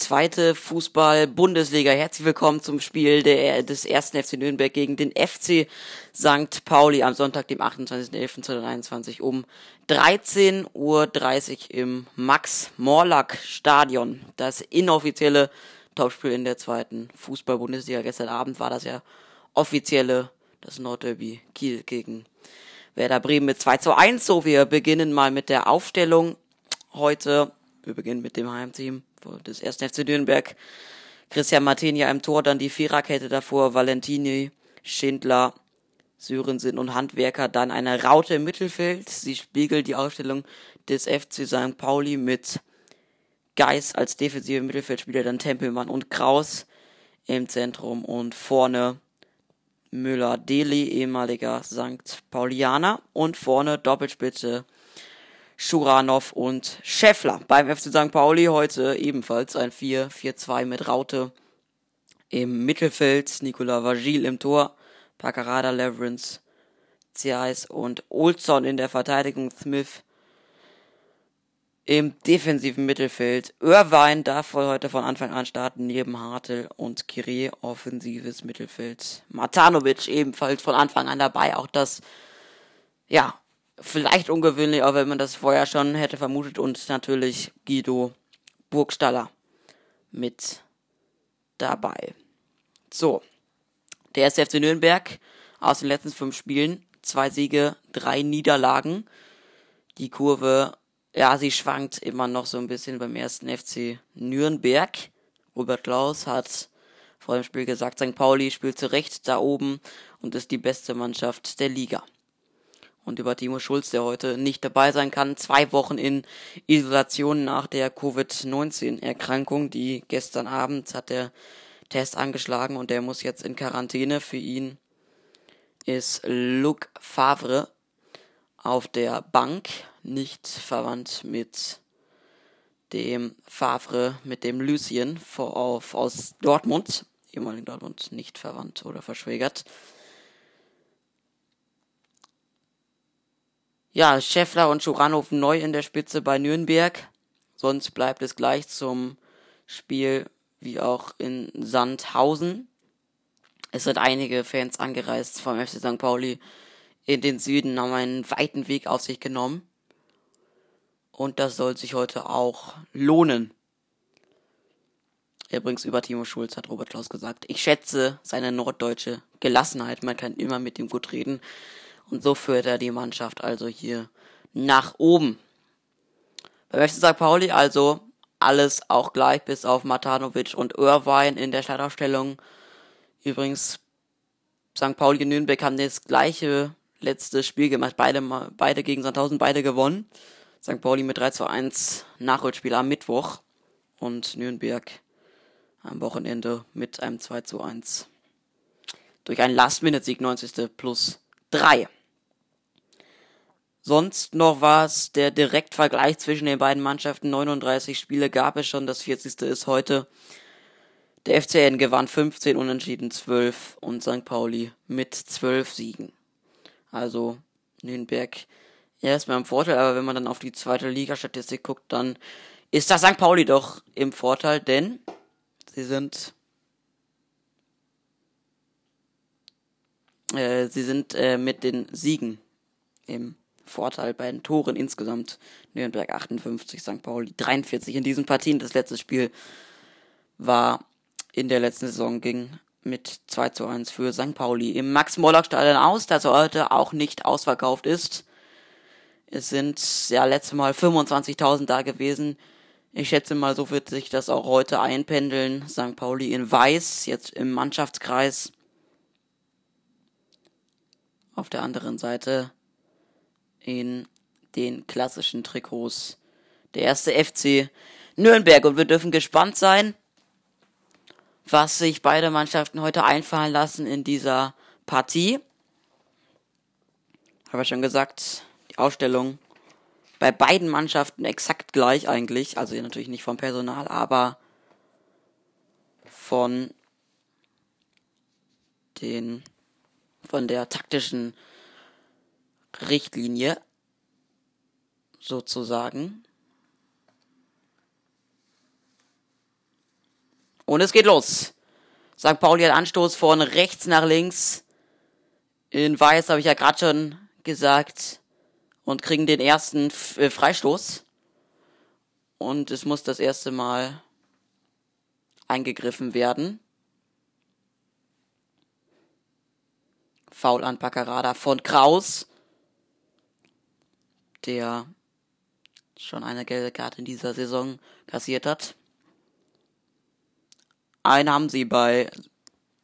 zweite Fußball-Bundesliga. Herzlich willkommen zum Spiel der, des ersten FC Nürnberg gegen den FC St. Pauli am Sonntag, dem 28.11.2021 um 13.30 Uhr im Max-Morlock-Stadion. Das inoffizielle Topspiel in der zweiten Fußball-Bundesliga. Gestern Abend war das ja offizielle, das Nordderby Kiel gegen Werder Bremen mit 2 zu 1. So, wir beginnen mal mit der Aufstellung heute. Wir beginnen mit dem Heimteam des ersten FC Nürnberg. Christian Martinia im Tor, dann die Viererkette davor, Valentini, Schindler, Sörensen und Handwerker, dann eine Raute im Mittelfeld. Sie spiegelt die Aufstellung des FC St. Pauli mit Geis als defensive Mittelfeldspieler, dann Tempelmann und Kraus im Zentrum und vorne Müller-Deli, ehemaliger St. Paulianer und vorne Doppelspitze Schuranov und Scheffler. Beim FC St. Pauli heute ebenfalls ein 4-4-2 mit Raute im Mittelfeld, Nicola Vagil im Tor, Pacarada, Leverance, Zeis und Olson in der Verteidigung, Smith im defensiven Mittelfeld. Irvine darf wohl heute von Anfang an starten, neben Hartel und Kiri offensives Mittelfeld. Matanovic ebenfalls von Anfang an dabei, auch das, ja, Vielleicht ungewöhnlich, auch wenn man das vorher schon hätte vermutet. Und natürlich Guido Burgstaller mit dabei. So. Der erste FC Nürnberg aus den letzten fünf Spielen. Zwei Siege, drei Niederlagen. Die Kurve, ja, sie schwankt immer noch so ein bisschen beim ersten FC Nürnberg. Robert Klaus hat vor dem Spiel gesagt, St. Pauli spielt zu Recht da oben und ist die beste Mannschaft der Liga und über Timo Schulz, der heute nicht dabei sein kann. Zwei Wochen in Isolation nach der Covid-19-Erkrankung. Die gestern Abend hat der Test angeschlagen und der muss jetzt in Quarantäne. Für ihn ist Luc Favre auf der Bank, nicht verwandt mit dem Favre, mit dem Lucien aus Dortmund, ehemaligen Dortmund, nicht verwandt oder verschwägert. Ja, Scheffler und Schuranov neu in der Spitze bei Nürnberg. Sonst bleibt es gleich zum Spiel wie auch in Sandhausen. Es sind einige Fans angereist vom FC St. Pauli in den Süden, haben einen weiten Weg auf sich genommen. Und das soll sich heute auch lohnen. Übrigens über Timo Schulz hat Robert Klaus gesagt. Ich schätze seine norddeutsche Gelassenheit. Man kann immer mit ihm gut reden. Und so führt er die Mannschaft also hier nach oben. Beim FC St. Pauli also alles auch gleich bis auf Matanovic und Irvine in der Startaufstellung. Übrigens, St. Pauli und Nürnberg haben das gleiche letzte Spiel gemacht. Beide, beide gegen Sandhausen, beide gewonnen. St. Pauli mit 3 zu 1 Nachholspiel am Mittwoch. Und Nürnberg am Wochenende mit einem 2 zu 1. Durch einen Last-Minute-Sieg 90. plus 3. Sonst noch war es der Direktvergleich zwischen den beiden Mannschaften. 39 Spiele gab es schon, das 40. ist heute. Der FCN gewann 15, unentschieden 12 und St. Pauli mit 12 Siegen. Also Nürnberg erstmal im Vorteil, aber wenn man dann auf die zweite Liga-Statistik guckt, dann ist das St. Pauli doch im Vorteil, denn sie sind äh, sie sind äh, mit den Siegen im Vorteil bei den Toren insgesamt. Nürnberg 58, St. Pauli 43 in diesen Partien. Das letzte Spiel war in der letzten Saison ging mit 2 zu 1 für St. Pauli im Max-Morlock-Stadion aus, das heute auch nicht ausverkauft ist. Es sind ja letztes Mal 25.000 da gewesen. Ich schätze mal, so wird sich das auch heute einpendeln. St. Pauli in Weiß, jetzt im Mannschaftskreis. Auf der anderen Seite in den klassischen Trikots. Der erste FC Nürnberg und wir dürfen gespannt sein, was sich beide Mannschaften heute einfallen lassen in dieser Partie. Habe ich schon gesagt, die Ausstellung bei beiden Mannschaften exakt gleich eigentlich. Also natürlich nicht vom Personal, aber von den von der taktischen Richtlinie sozusagen. Und es geht los. St. Pauli hat Anstoß von rechts nach links. In Weiß habe ich ja gerade schon gesagt. Und kriegen den ersten äh, Freistoß. Und es muss das erste Mal eingegriffen werden. Foul an Paccarada von Kraus, der schon eine gelbe Karte in dieser Saison kassiert hat. Einen haben sie bei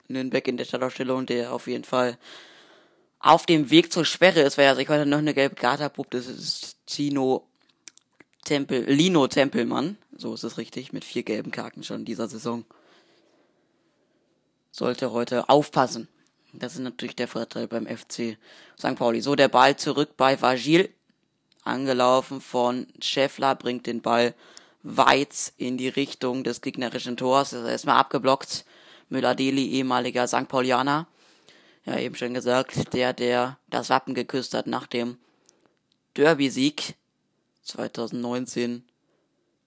Nürnberg in der Startaufstellung, der auf jeden Fall auf dem Weg zur Sperre ist, weil er sich heute noch eine gelbe Karte abpupt. Das ist Tino Tempel, Lino Tempelmann. So ist es richtig, mit vier gelben Karten schon in dieser Saison. Sollte heute aufpassen. Das ist natürlich der Vorteil beim FC St. Pauli. So, der Ball zurück bei Vagil. Angelaufen von Scheffler, bringt den Ball weit in die Richtung des gegnerischen Tors. Ist erstmal abgeblockt. Müller-Deli, ehemaliger St. Paulianer. Ja, eben schon gesagt, der, der das Wappen geküsst hat nach dem Derby-Sieg 2019.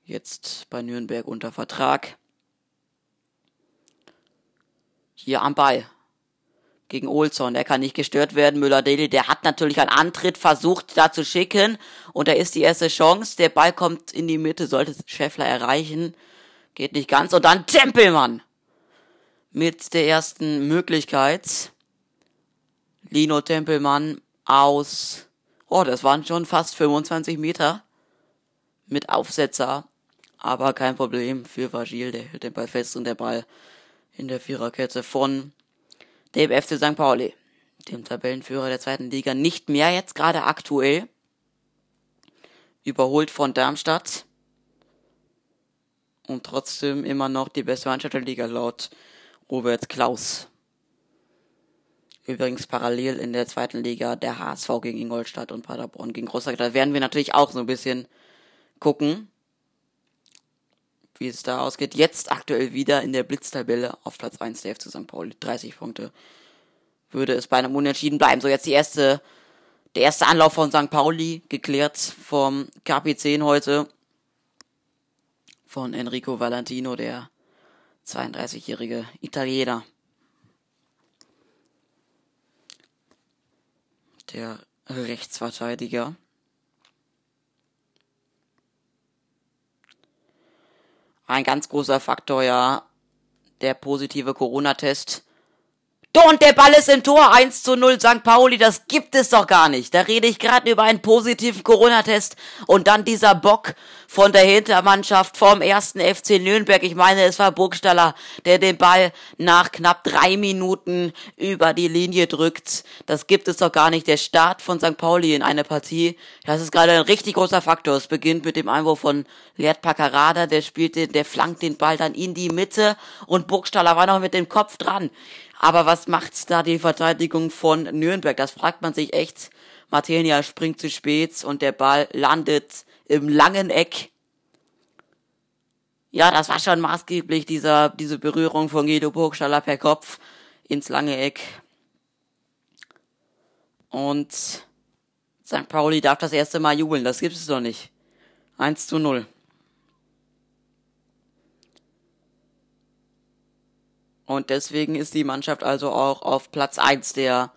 Jetzt bei Nürnberg unter Vertrag. Hier am Ball gegen Olson. Der kann nicht gestört werden. Müller-Deli, der hat natürlich einen Antritt versucht, da zu schicken. Und da ist die erste Chance. Der Ball kommt in die Mitte, sollte Schäffler erreichen. Geht nicht ganz. Und dann Tempelmann. Mit der ersten Möglichkeit. Lino Tempelmann aus, oh, das waren schon fast 25 Meter. Mit Aufsetzer. Aber kein Problem für Vagil, der hält den Ball fest und der Ball in der Viererkette von dem FC St. Pauli, dem Tabellenführer der zweiten Liga, nicht mehr jetzt gerade aktuell. Überholt von Darmstadt. Und trotzdem immer noch die beste Mannschaft der Liga laut Robert Klaus. Übrigens parallel in der zweiten Liga der HSV gegen Ingolstadt und Paderborn gegen Großer. Da werden wir natürlich auch so ein bisschen gucken, wie es da ausgeht. Jetzt aktuell wieder in der Blitztabelle auf Platz 1 der FC St. Pauli. 30 Punkte. Würde es bei einem Unentschieden bleiben. So, jetzt die erste, der erste Anlauf von St. Pauli, geklärt vom KP10 heute. Von Enrico Valentino, der 32-jährige Italiener. Der Rechtsverteidiger. Ein ganz großer Faktor, ja, der positive Corona-Test. Und der Ball ist im Tor, 1 zu 0 St. Pauli, das gibt es doch gar nicht. Da rede ich gerade über einen positiven Corona-Test und dann dieser Bock von der Hintermannschaft vom ersten FC Nürnberg. Ich meine, es war Burgstaller, der den Ball nach knapp drei Minuten über die Linie drückt. Das gibt es doch gar nicht. Der Start von St. Pauli in eine Partie, das ist gerade ein richtig großer Faktor. Es beginnt mit dem Einwurf von Leert Paccarada, der spielt den, der flankt den Ball dann in die Mitte und Burgstaller war noch mit dem Kopf dran. Aber was macht da die Verteidigung von Nürnberg? Das fragt man sich echt. Martinia springt zu spät und der Ball landet im langen Eck. Ja, das war schon maßgeblich, dieser, diese Berührung von Guido Burgstaller per Kopf ins lange Eck. Und St. Pauli darf das erste Mal jubeln, das gibt es doch nicht. 1 zu 0. Und deswegen ist die Mannschaft also auch auf Platz 1 der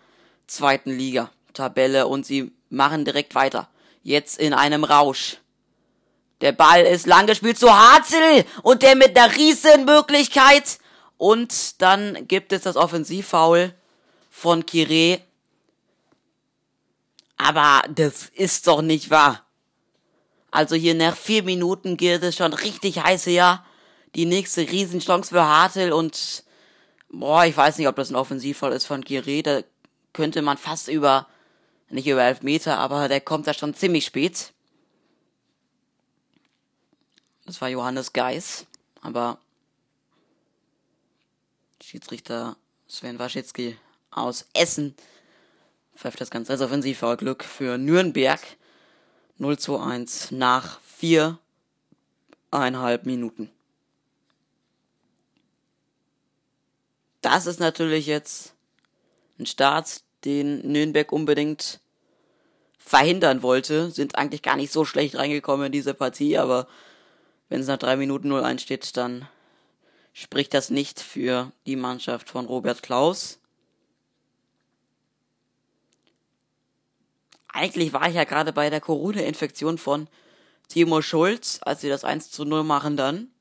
zweiten Liga Tabelle und sie machen direkt weiter. Jetzt in einem Rausch. Der Ball ist lang gespielt zu Harzel und der mit einer riesen Möglichkeit. Und dann gibt es das Offensivfoul von Kire. Aber das ist doch nicht wahr. Also hier nach vier Minuten geht es schon richtig heiß her. Die nächste Riesenchance für Hartel und boah, ich weiß nicht, ob das ein Offensivfall ist von Giré. Da könnte man fast über, nicht über elf Meter, aber der kommt da schon ziemlich spät. Das war Johannes Geis, aber Schiedsrichter Sven Waschitzki aus Essen pfeift das Ganze als Offensivfoul Glück für Nürnberg. 0 zu 1 nach viereinhalb Minuten. Das ist natürlich jetzt ein Start, den Nürnberg unbedingt verhindern wollte. Sind eigentlich gar nicht so schlecht reingekommen in diese Partie, aber wenn es nach drei Minuten 0-1 steht, dann spricht das nicht für die Mannschaft von Robert Klaus. Eigentlich war ich ja gerade bei der Corona-Infektion von Timo Schulz, als sie das 1 zu 0 machen dann.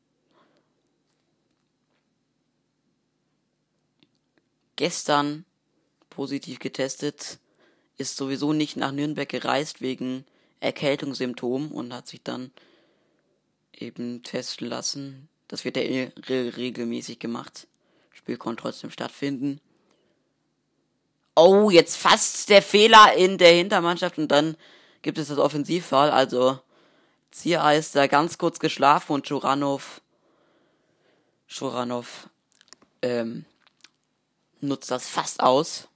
Gestern positiv getestet, ist sowieso nicht nach Nürnberg gereist wegen Erkältungssymptomen und hat sich dann eben testen lassen. Das wird ja regelmäßig gemacht. Spiel konnte trotzdem stattfinden. Oh, jetzt fast der Fehler in der Hintermannschaft und dann gibt es das Offensivfall. Also Zia ist da ganz kurz geschlafen und Schuranov Schuranov ähm, nutzt das fast aus.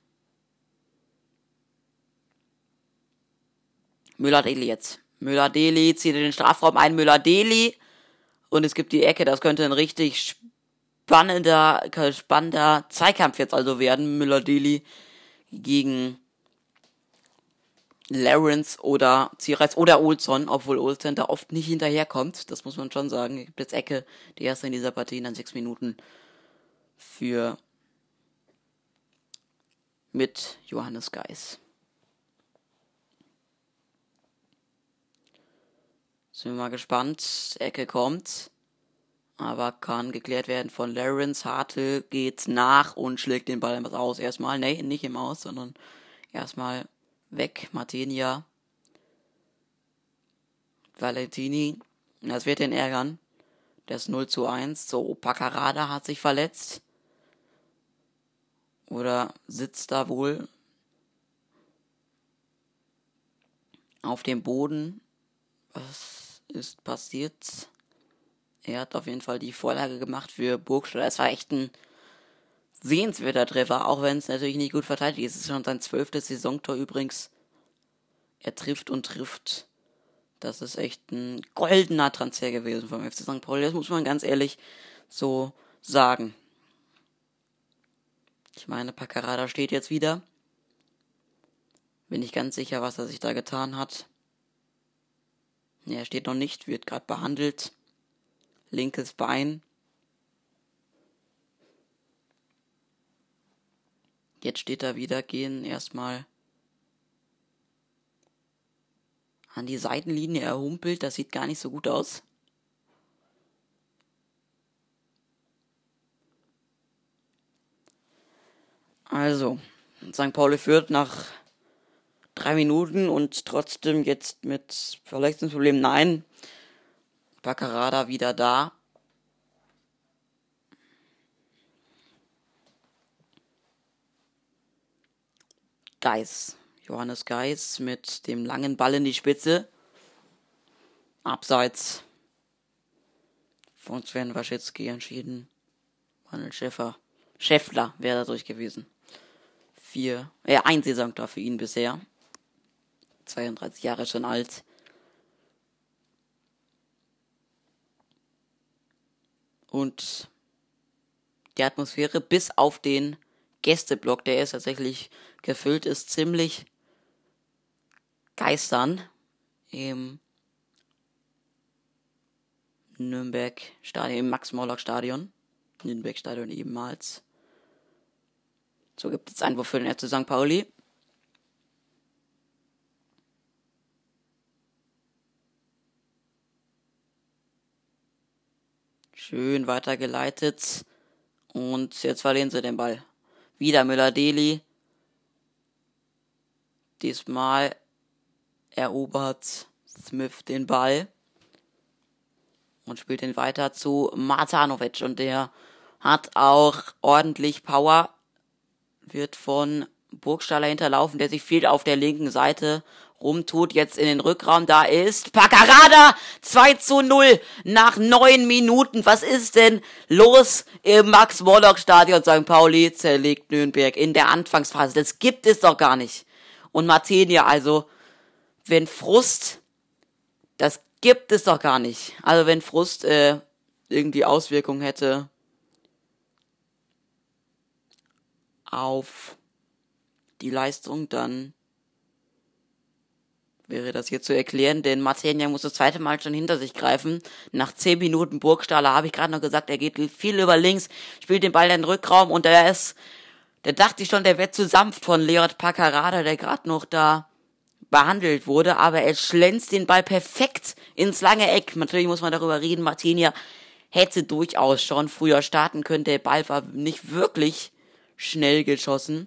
Müller-Deli jetzt. Müller-Deli zieht in den Strafraum ein, Müller-Deli. Und es gibt die Ecke, das könnte ein richtig spannender, spannender Zweikampf jetzt also werden. Müller-Deli gegen Lawrence oder Zierreis oder Olson, obwohl Olson da oft nicht hinterherkommt. Das muss man schon sagen. Es gibt jetzt Ecke, die erste in dieser Partie in dann sechs Minuten für mit Johannes Geis. Sind wir mal gespannt. Ecke kommt. Aber kann geklärt werden von Lawrence. Hartel geht nach und schlägt den Ball aus. Erstmal, nee, nicht im Aus, sondern erstmal weg. Martinia. Valentini. Das wird den ärgern. Das 0 zu 1. So, Pacarada hat sich verletzt. Oder sitzt da wohl auf dem Boden. Was ist passiert. Er hat auf jeden Fall die Vorlage gemacht für Burgstaller. Es war echt ein sehenswerter Treffer, auch wenn es natürlich nicht gut verteidigt ist. Es ist schon sein zwölftes Saisontor übrigens. Er trifft und trifft. Das ist echt ein goldener Transfer gewesen vom FC St. Pauli. Das muss man ganz ehrlich so sagen. Ich meine, Paccarada steht jetzt wieder. Bin ich ganz sicher, was er sich da getan hat. Er steht noch nicht, wird gerade behandelt. Linkes Bein. Jetzt steht er wieder, gehen erstmal an die Seitenlinie. Er humpelt, das sieht gar nicht so gut aus. Also, St. Pauli führt nach drei Minuten und trotzdem jetzt mit Verletzungsproblemen. Nein, Baccarada wieder da. Geis. Johannes Geis mit dem langen Ball in die Spitze. Abseits von Sven Waschitzki entschieden. Manuel Schäfer. Schäffler wäre dadurch gewesen. Vier, äh, ein Saisontor für ihn bisher. 32 Jahre schon alt. Und die Atmosphäre bis auf den Gästeblock, der ist tatsächlich gefüllt ist, ziemlich geistern im Nürnberg Stadion, im Max-Morlock-Stadion. Nürnberg-Stadion ebenfalls. So gibt es Einwurf für den FC St. Pauli. Schön weitergeleitet. Und jetzt verlieren sie den Ball. Wieder Müller-Deli. Diesmal erobert Smith den Ball und spielt ihn weiter zu Matanovic. Und der hat auch ordentlich Power. Wird von Burgstaller hinterlaufen, der sich viel auf der linken Seite rumtut, jetzt in den Rückraum. Da ist Paccarada 2 zu 0 nach neun Minuten. Was ist denn los im Max-Morlock-Stadion St. Pauli? Zerlegt Nürnberg in der Anfangsphase. Das gibt es doch gar nicht. Und Martinia, also, wenn Frust, das gibt es doch gar nicht. Also, wenn Frust äh, irgendwie Auswirkungen hätte auf die Leistung, dann wäre das hier zu erklären, denn Martenia muss das zweite Mal schon hinter sich greifen. Nach zehn Minuten Burgstaller habe ich gerade noch gesagt, er geht viel über links, spielt den Ball in den Rückraum und der ist, der dachte ich schon, der wird zu sanft von Leonard Paccarada, der gerade noch da behandelt wurde, aber er schlänzt den Ball perfekt ins lange Eck. Natürlich muss man darüber reden, Martinia hätte durchaus schon früher starten können, der Ball war nicht wirklich schnell geschossen.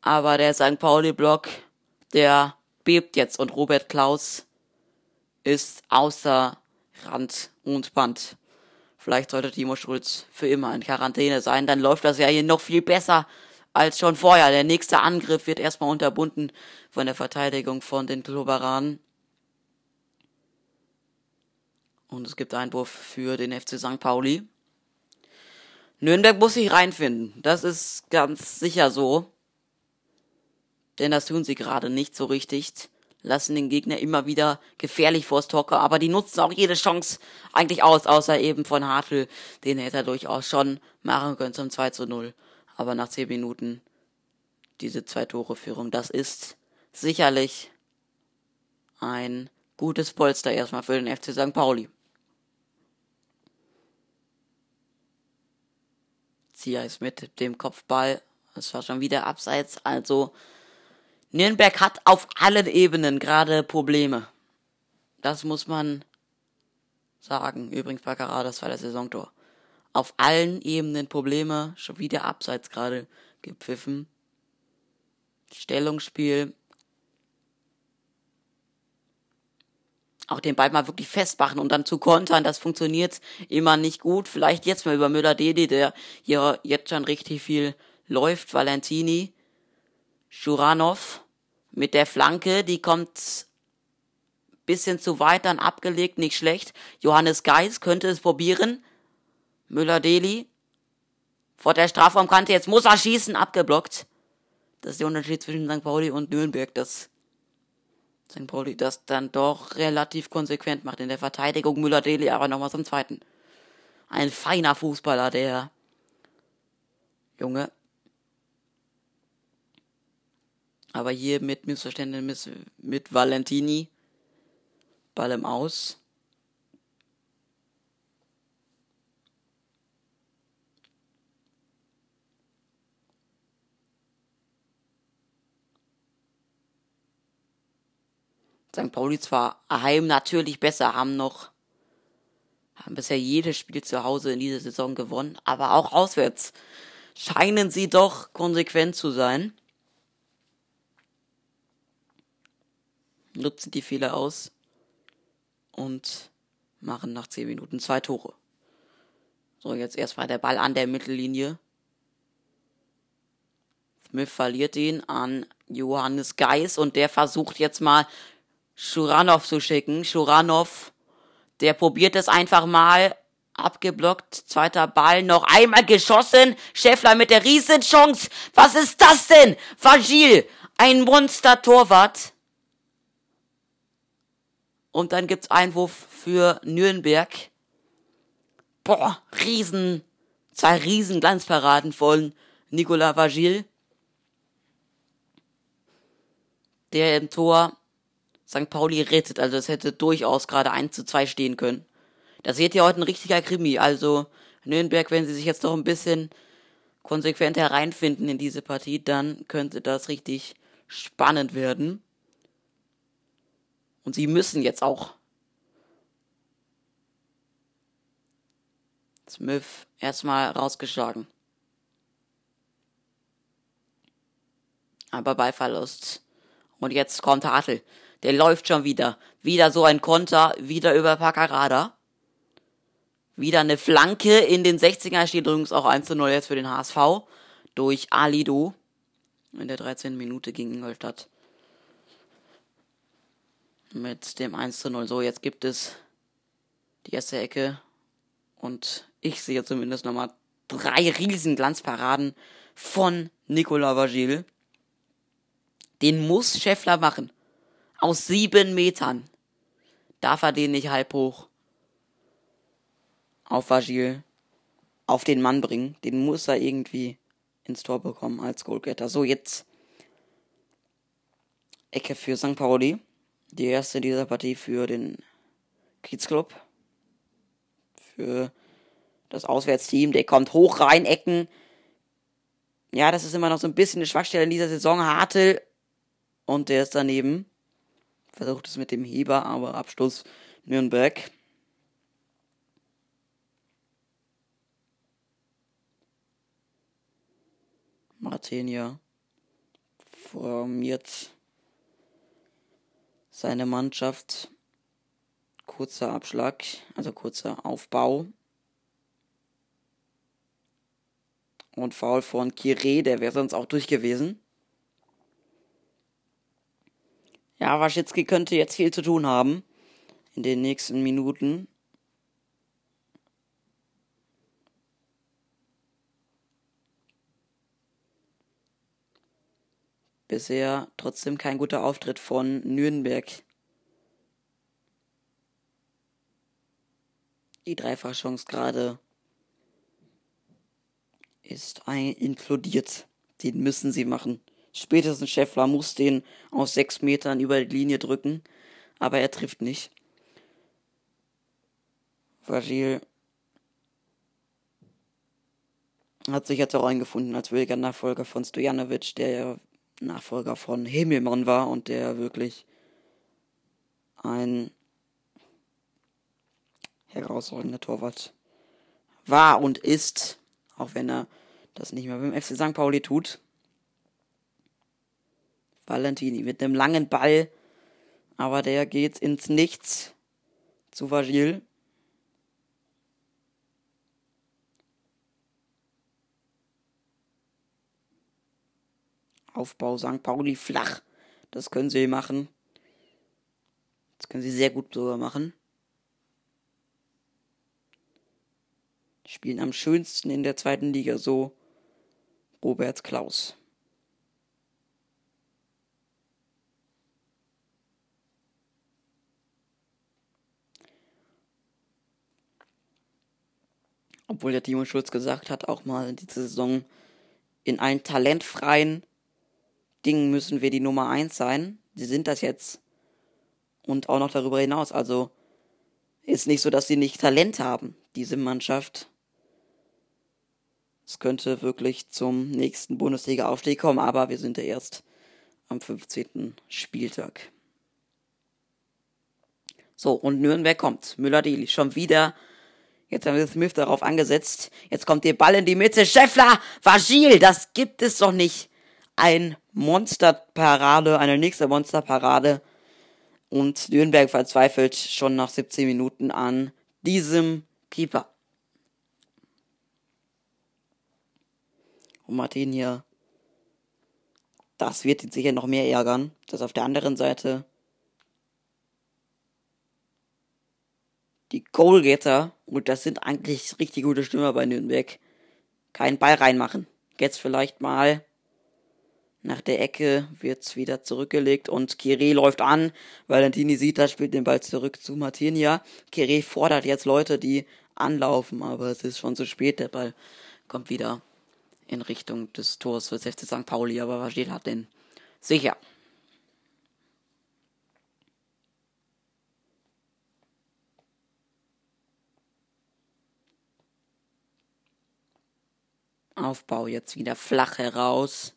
Aber der St. Pauli-Block, der bebt jetzt und Robert Klaus ist außer Rand und Band. Vielleicht sollte Timo Schulz für immer in Quarantäne sein, dann läuft das ja hier noch viel besser als schon vorher. Der nächste Angriff wird erstmal unterbunden von der Verteidigung von den Kloberanen. Und es gibt Einwurf für den FC St. Pauli. Nürnberg muss sich reinfinden. Das ist ganz sicher so. Denn das tun sie gerade nicht so richtig. Lassen den Gegner immer wieder gefährlich vors kommen. Aber die nutzen auch jede Chance eigentlich aus, außer eben von Hartl. Den hätte er durchaus schon machen können zum 2 zu 0. Aber nach 10 Minuten diese zwei Tore Führung, das ist sicherlich ein gutes Polster erstmal für den FC St. Pauli. Ist mit dem Kopfball. Es war schon wieder abseits. Also Nürnberg hat auf allen Ebenen gerade Probleme. Das muss man sagen. Übrigens Baccarat, das war der Saisontor. Auf allen Ebenen Probleme. Schon wieder abseits gerade gepfiffen. Stellungsspiel. Auch den Ball mal wirklich festmachen und dann zu kontern, das funktioniert immer nicht gut. Vielleicht jetzt mal über Müller-Dedi, der hier jetzt schon richtig viel läuft. Valentini, Schuranov mit der Flanke, die kommt bisschen zu weit, dann abgelegt, nicht schlecht. Johannes Geis könnte es probieren. Müller-Deli vor der Strafraumkante, jetzt muss er schießen, abgeblockt. Das ist der Unterschied zwischen St. Pauli und Nürnberg, dass St. Pauli das dann doch relativ konsequent macht in der Verteidigung. Müller-Deli aber nochmal zum Zweiten. Ein feiner Fußballer, der Junge. Aber hier mit Missverständnis mit Valentini. Ball im Aus. St. Pauli zwar heim natürlich besser, haben noch, haben bisher jedes Spiel zu Hause in dieser Saison gewonnen, aber auch auswärts scheinen sie doch konsequent zu sein. Nutzen die Fehler aus und machen nach 10 Minuten zwei Tore. So, jetzt erstmal der Ball an der Mittellinie. Smith verliert ihn an Johannes Geis und der versucht jetzt mal Schuranov zu schicken. Schuranov, der probiert es einfach mal. Abgeblockt, zweiter Ball, noch einmal geschossen. Schäffler mit der Riesenchance. Was ist das denn? Vagil, ein Monster-Torwart. Und dann gibt's Einwurf für Nürnberg. Boah, Riesen, zwei Riesenglanzparaden von Nicolas Vagil. Der im Tor St. Pauli rettet. Also es hätte durchaus gerade 1 zu 2 stehen können. Das wird ja heute ein richtiger Krimi. Also Nürnberg, wenn sie sich jetzt noch ein bisschen konsequent hereinfinden in diese Partie, dann könnte das richtig spannend werden. Und sie müssen jetzt auch. Smith erstmal rausgeschlagen. Aber Ballverlust. Und jetzt kommt Hartl. Der läuft schon wieder. Wieder so ein Konter, wieder über Paccarada. Wieder eine Flanke in den 60er, steht übrigens auch 1 zu 0 jetzt für den HSV. Durch Alido. In der 13. Minute gegen Ingolstadt. Mit dem 1 zu 0. So, jetzt gibt es die erste Ecke. Und ich sehe zumindest nochmal drei riesen Glanzparaden von Nicolas Vagil. Den muss Scheffler machen aus sieben Metern darf er den nicht halb hoch auf Vagil auf den Mann bringen. Den muss er irgendwie ins Tor bekommen als Goalgetter. So, jetzt Ecke für St. Pauli. Die erste dieser Partie für den Kiezclub. Für das Auswärtsteam. Der kommt hoch rein, Ecken. Ja, das ist immer noch so ein bisschen eine Schwachstelle in dieser Saison. Hartel. Und der ist daneben. Versucht es mit dem Heber, aber Abstoß Nürnberg. Martinia formiert seine Mannschaft. Kurzer Abschlag, also kurzer Aufbau. Und Foul von Kire, der wäre sonst auch durch gewesen. Ja, Waschitzki könnte jetzt viel zu tun haben in den nächsten Minuten. Bisher trotzdem kein guter Auftritt von Nürnberg. Die Dreifachchance gerade ist ein inkludiert. Den müssen sie machen. Spätestens Scheffler muss den aus sechs Metern über die Linie drücken, aber er trifft nicht. Vagil hat sich jetzt auch eingefunden als williger Nachfolger von Stojanovic, der ja Nachfolger von Himmelmann war und der wirklich ein herausragender Torwart war und ist, auch wenn er das nicht mehr beim FC St. Pauli tut. Valentini mit einem langen Ball, aber der geht ins Nichts zu Vagil. Aufbau St. Pauli flach. Das können sie machen. Das können sie sehr gut sogar machen. Spielen am schönsten in der zweiten Liga so Robert Klaus. Obwohl der Timo Schulz gesagt hat, auch mal in dieser Saison in allen talentfreien Dingen müssen wir die Nummer eins sein. Sie sind das jetzt. Und auch noch darüber hinaus. Also ist nicht so, dass sie nicht Talent haben, diese Mannschaft. Es könnte wirklich zum nächsten Bundesliga-Aufstieg kommen, aber wir sind ja erst am 15. Spieltag. So, und Nürnberg kommt. Müller-Deli schon wieder. Jetzt haben wir Smith darauf angesetzt. Jetzt kommt der Ball in die Mitte. Scheffler, Vagil, das gibt es doch nicht. Ein Monsterparade, eine nächste Monsterparade. Und Nürnberg verzweifelt schon nach 17 Minuten an diesem Keeper. Und Martin hier, das wird ihn sicher noch mehr ärgern, dass auf der anderen Seite die Goalgetter, und das sind eigentlich richtig gute Stürmer bei Nürnberg, keinen Ball reinmachen. Jetzt vielleicht mal nach der Ecke wird's wieder zurückgelegt und Kire läuft an. Valentini sieht das, spielt den Ball zurück zu Martinia. Kire fordert jetzt Leute, die anlaufen, aber es ist schon zu spät. Der Ball kommt wieder in Richtung des Tors für FC St. Pauli, aber Vagil hat den sicher. Aufbau jetzt wieder flach heraus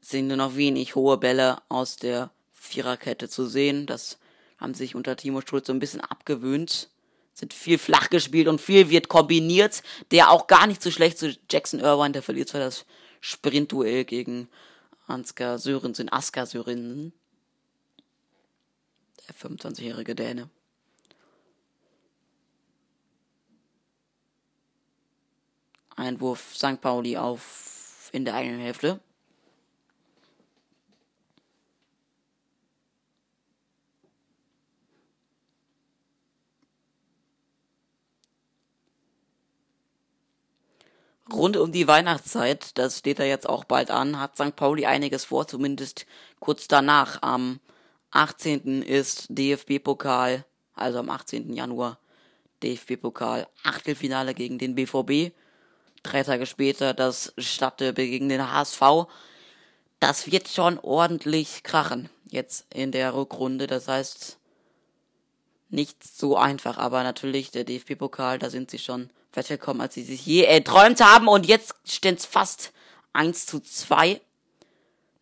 sind nur noch wenig hohe Bälle aus der Viererkette zu sehen. Das haben sich unter Timo Schulz so ein bisschen abgewöhnt. Sind viel flach gespielt und viel wird kombiniert. Der auch gar nicht so schlecht zu Jackson Irvine, der verliert zwar das Sprintduell gegen Ansgar Sörensen, Askar Sörensen. Der 25-jährige Däne. Einwurf St. Pauli auf in der eigenen Hälfte. rund um die Weihnachtszeit, das steht da jetzt auch bald an, hat St. Pauli einiges vor, zumindest kurz danach. Am 18. ist DFB-Pokal, also am 18. Januar DFB-Pokal Achtelfinale gegen den BVB. Drei Tage später das Stadtderby gegen den HSV. das wird schon ordentlich krachen jetzt in der Rückrunde. Das heißt, nicht so einfach, aber natürlich der DFB-Pokal, da sind sie schon weitergekommen, als sie sich je erträumt haben. Und jetzt steht's fast 1 zu 2.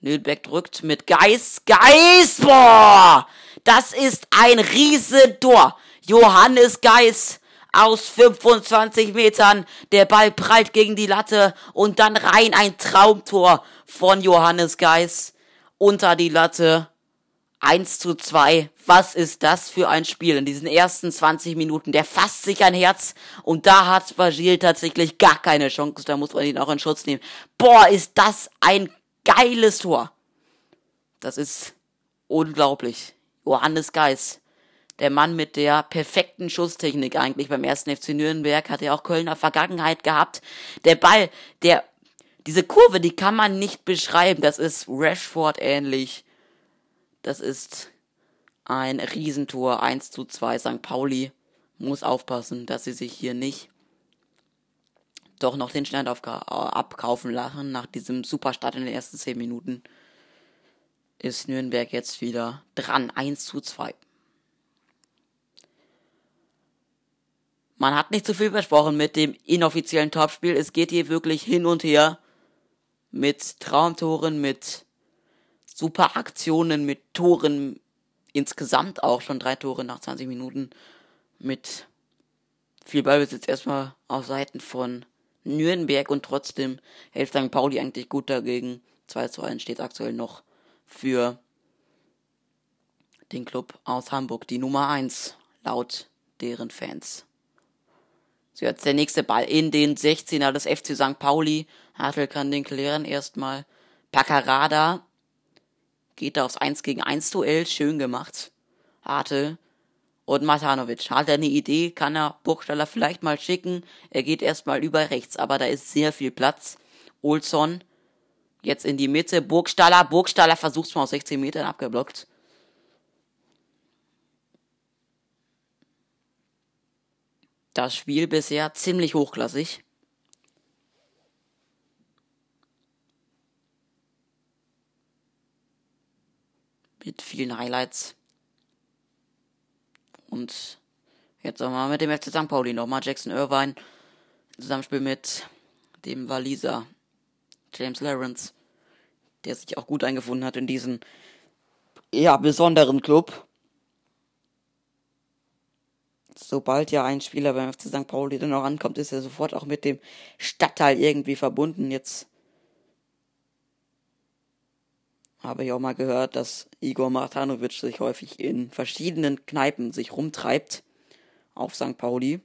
Nürnberg drückt mit Geist. Geist! Boah! Das ist ein Riesentor. Johannes Geist aus 25 Metern. Der Ball prallt gegen die Latte und dann rein ein Traumtor von Johannes Geist unter die Latte. 1 zu 2. Was ist das für ein Spiel in diesen ersten 20 Minuten? Der fasst sich ein Herz und da hat Vagil tatsächlich gar keine Chance. Da muss man ihn auch in Schutz nehmen. Boah, ist das ein geiles Tor. Das ist unglaublich. Johannes Geis. Der Mann mit der perfekten Schusstechnik eigentlich beim ersten FC Nürnberg hat ja auch Kölner Vergangenheit gehabt. Der Ball, der, diese Kurve, die kann man nicht beschreiben. Das ist Rashford ähnlich das ist ein Riesentor 1 zu 2. St. Pauli muss aufpassen, dass sie sich hier nicht doch noch den Stand abkaufen lachen. Nach diesem Superstart in den ersten 10 Minuten ist Nürnberg jetzt wieder dran. 1 zu 2. Man hat nicht zu viel versprochen mit dem inoffiziellen Topspiel. Es geht hier wirklich hin und her mit Traumtoren, mit super Aktionen mit Toren, insgesamt auch schon drei Tore nach 20 Minuten mit viel Ballbesitz erstmal auf Seiten von Nürnberg und trotzdem hält St. Pauli eigentlich gut dagegen. 2 zu 1 steht aktuell noch für den Club aus Hamburg, die Nummer 1 laut deren Fans. So, jetzt der nächste Ball in den 16er des FC St. Pauli. Hartl kann den klären erstmal. Paccarada geht da aufs 1 gegen 1 Duell, schön gemacht. Harte und Matanovic. Hat er eine Idee, kann er Burgstaller vielleicht mal schicken. Er geht erstmal über rechts, aber da ist sehr viel Platz. Olson jetzt in die Mitte. Burgstaller, Burgstaller versucht's mal aus 16 Metern abgeblockt. Das Spiel bisher ziemlich hochklassig. mit vielen Highlights. Und jetzt nochmal mit dem FC St. Pauli nochmal Jackson Irvine. Zusammenspiel mit dem Waliser James Lawrence, der sich auch gut eingefunden hat in diesen ja, besonderen Club. Sobald ja ein Spieler beim FC St. Pauli dann noch ankommt, ist er sofort auch mit dem Stadtteil irgendwie verbunden. Jetzt habe ich auch mal gehört, dass Igor Martanovic sich häufig in verschiedenen Kneipen sich rumtreibt auf St. Pauli.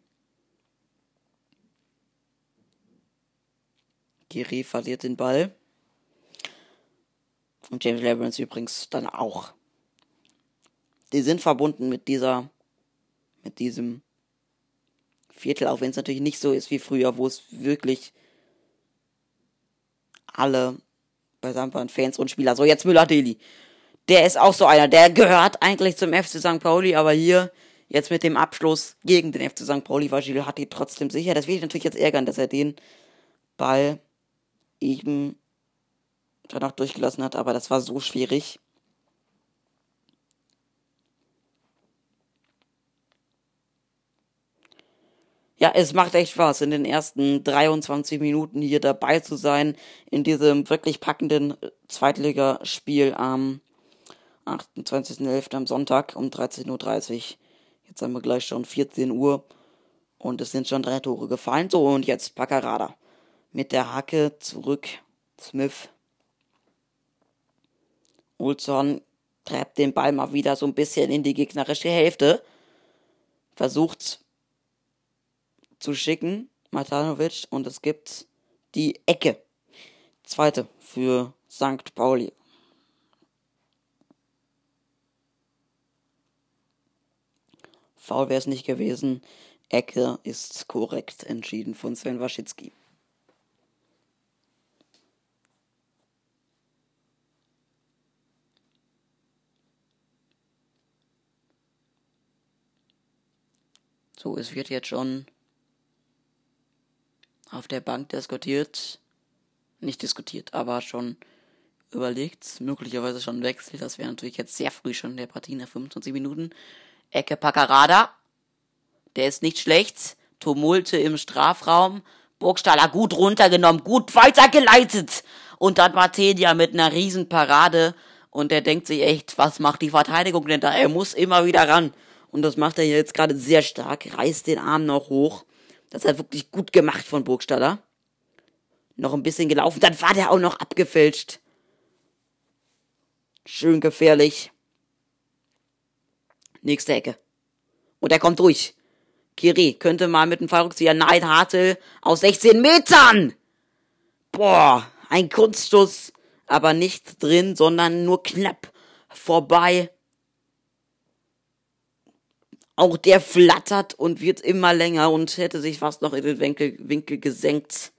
Giri verliert den Ball. Und James Lawrence übrigens dann auch. Die sind verbunden mit dieser, mit diesem Viertel, auch wenn es natürlich nicht so ist wie früher, wo es wirklich alle bei Sampan Fans und Spieler. So, jetzt Müller-Deli. Der ist auch so einer, der gehört eigentlich zum FC St. Pauli, aber hier jetzt mit dem Abschluss gegen den FC St. Pauli war Gilles Hatti trotzdem sicher. Das will ich natürlich jetzt ärgern, dass er den Ball eben danach durchgelassen hat, aber das war so schwierig. Ja, es macht echt Spaß, in den ersten 23 Minuten hier dabei zu sein, in diesem wirklich packenden Zweitligaspiel am 28.11. am Sonntag um 13.30 Uhr. Jetzt haben wir gleich schon 14 Uhr und es sind schon drei Tore gefallen. So, und jetzt Paccarada. Mit der Hacke zurück. Smith. Olson treibt den Ball mal wieder so ein bisschen in die gegnerische Hälfte. Versucht zu schicken, Matanovic, und es gibt die Ecke. Zweite für St. Pauli. Foul wäre es nicht gewesen. Ecke ist korrekt entschieden von Sven Waschitzki. So, es wird jetzt schon auf der Bank diskutiert, nicht diskutiert, aber schon überlegt, möglicherweise schon Wechsel. Das wäre natürlich jetzt sehr früh schon in der Partie nach 25 Minuten. Ecke Paccarada. Der ist nicht schlecht. Tumulte im Strafraum. Burgstaller gut runtergenommen, gut weitergeleitet. Und dann Martenia mit einer Riesenparade. Und der denkt sich echt, was macht die Verteidigung denn da? Er muss immer wieder ran. Und das macht er jetzt gerade sehr stark. Reißt den Arm noch hoch. Das hat wirklich gut gemacht von Burgstaller. Noch ein bisschen gelaufen. Dann war der auch noch abgefälscht. Schön gefährlich. Nächste Ecke. Und er kommt durch. Kiri könnte mal mit dem Fallrückzieher Nein Hartel aus 16 Metern. Boah, ein Kunststoß, aber nicht drin, sondern nur knapp vorbei. Auch der flattert und wird immer länger und hätte sich fast noch in den Winkel, Winkel gesenkt.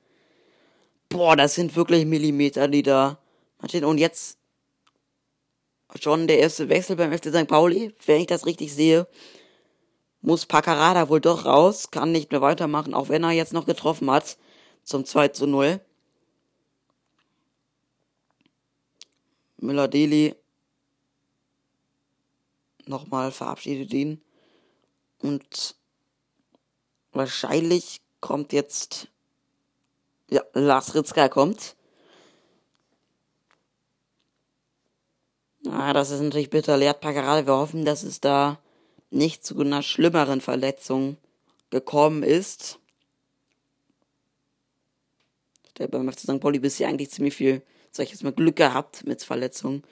Boah, das sind wirklich Millimeter, die da. Und jetzt schon der erste Wechsel beim FC St. Pauli, wenn ich das richtig sehe muss Paccarada wohl doch raus, kann nicht mehr weitermachen, auch wenn er jetzt noch getroffen hat zum 2 zu 0. Müller-Deli nochmal verabschiedet ihn. Und wahrscheinlich kommt jetzt, ja, Lars Ritzka kommt. Ah, das ist natürlich bitter. Leert Paccarada. Wir hoffen, dass es da nicht zu einer schlimmeren Verletzung gekommen ist. Der beim FC St. Pauli bisher eigentlich ziemlich viel, sag ich jetzt mal, Glück gehabt mit Verletzungen.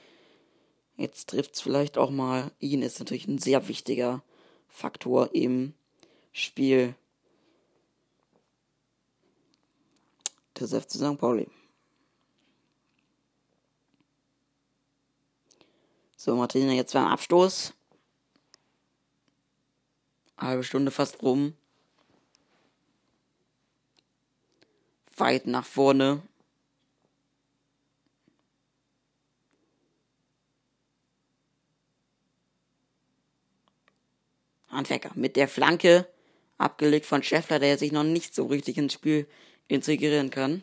Jetzt trifft es vielleicht auch mal ihn, ist natürlich ein sehr wichtiger Faktor im Spiel des FC St. Pauli. So, Martina jetzt beim Abstoß halbe Stunde fast rum. Weit nach vorne. Handwerker mit der Flanke, abgelegt von Scheffler, der sich noch nicht so richtig ins Spiel integrieren kann.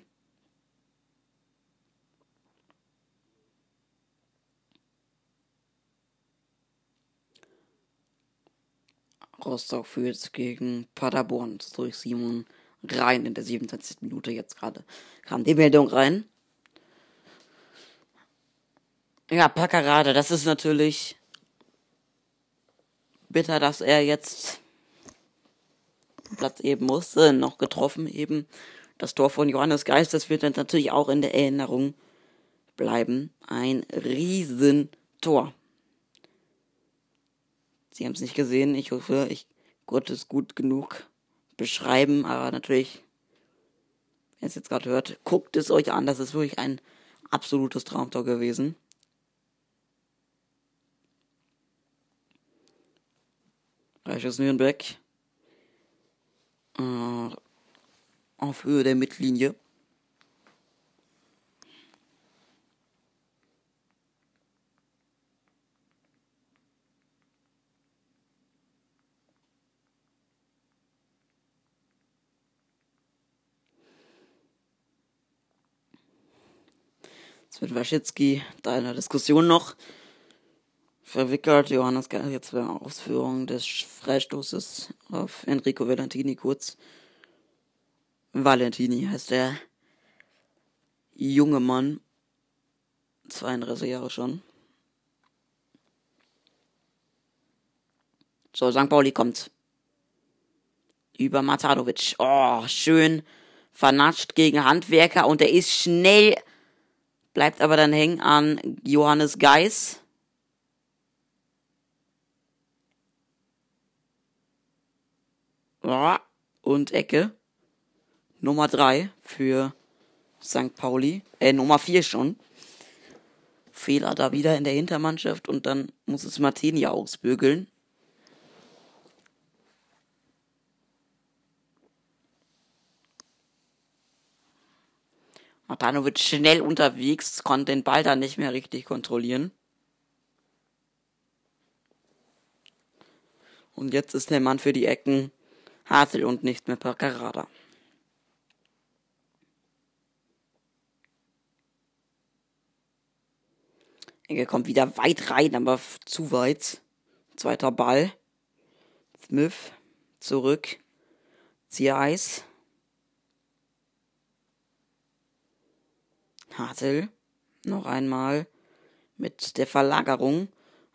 Rostock führt gegen Paderborn durch Simon rein in der 27. Minute jetzt gerade. Kam die Meldung rein. Ja, Packerade, das ist natürlich bitter, dass er jetzt Platz eben musste, noch getroffen eben. Das Tor von Johannes Geist, das wird dann natürlich auch in der Erinnerung bleiben. Ein Riesentor. Sie haben es nicht gesehen. Ich hoffe, ich konnte es gut genug beschreiben, aber natürlich, ihr es jetzt gerade hört, guckt es euch an. Das ist wirklich ein absolutes Traumtor gewesen. Reiches Nürnberg. Äh, auf Höhe der Mittellinie. Jetzt wird Waschitzki da in der Diskussion noch verwickelt. Johannes Geil jetzt bei Ausführung des Freistoßes auf Enrico Valentini kurz. Valentini heißt der junge Mann. 32 Jahre schon. So, St. Pauli kommt. Über Matanovic. Oh, schön vernatscht gegen Handwerker und er ist schnell bleibt aber dann hängen an Johannes Geis. Und Ecke. Nummer 3 für St. Pauli. Äh, Nummer 4 schon. Fehler da wieder in der Hintermannschaft und dann muss es Martini ausbügeln. Matanovic schnell unterwegs, konnte den Ball dann nicht mehr richtig kontrollieren. Und jetzt ist der Mann für die Ecken Hartl und nicht mehr Paccarada. Er kommt wieder weit rein, aber zu weit. Zweiter Ball. Smith zurück. Ziereis. Hartl noch einmal mit der Verlagerung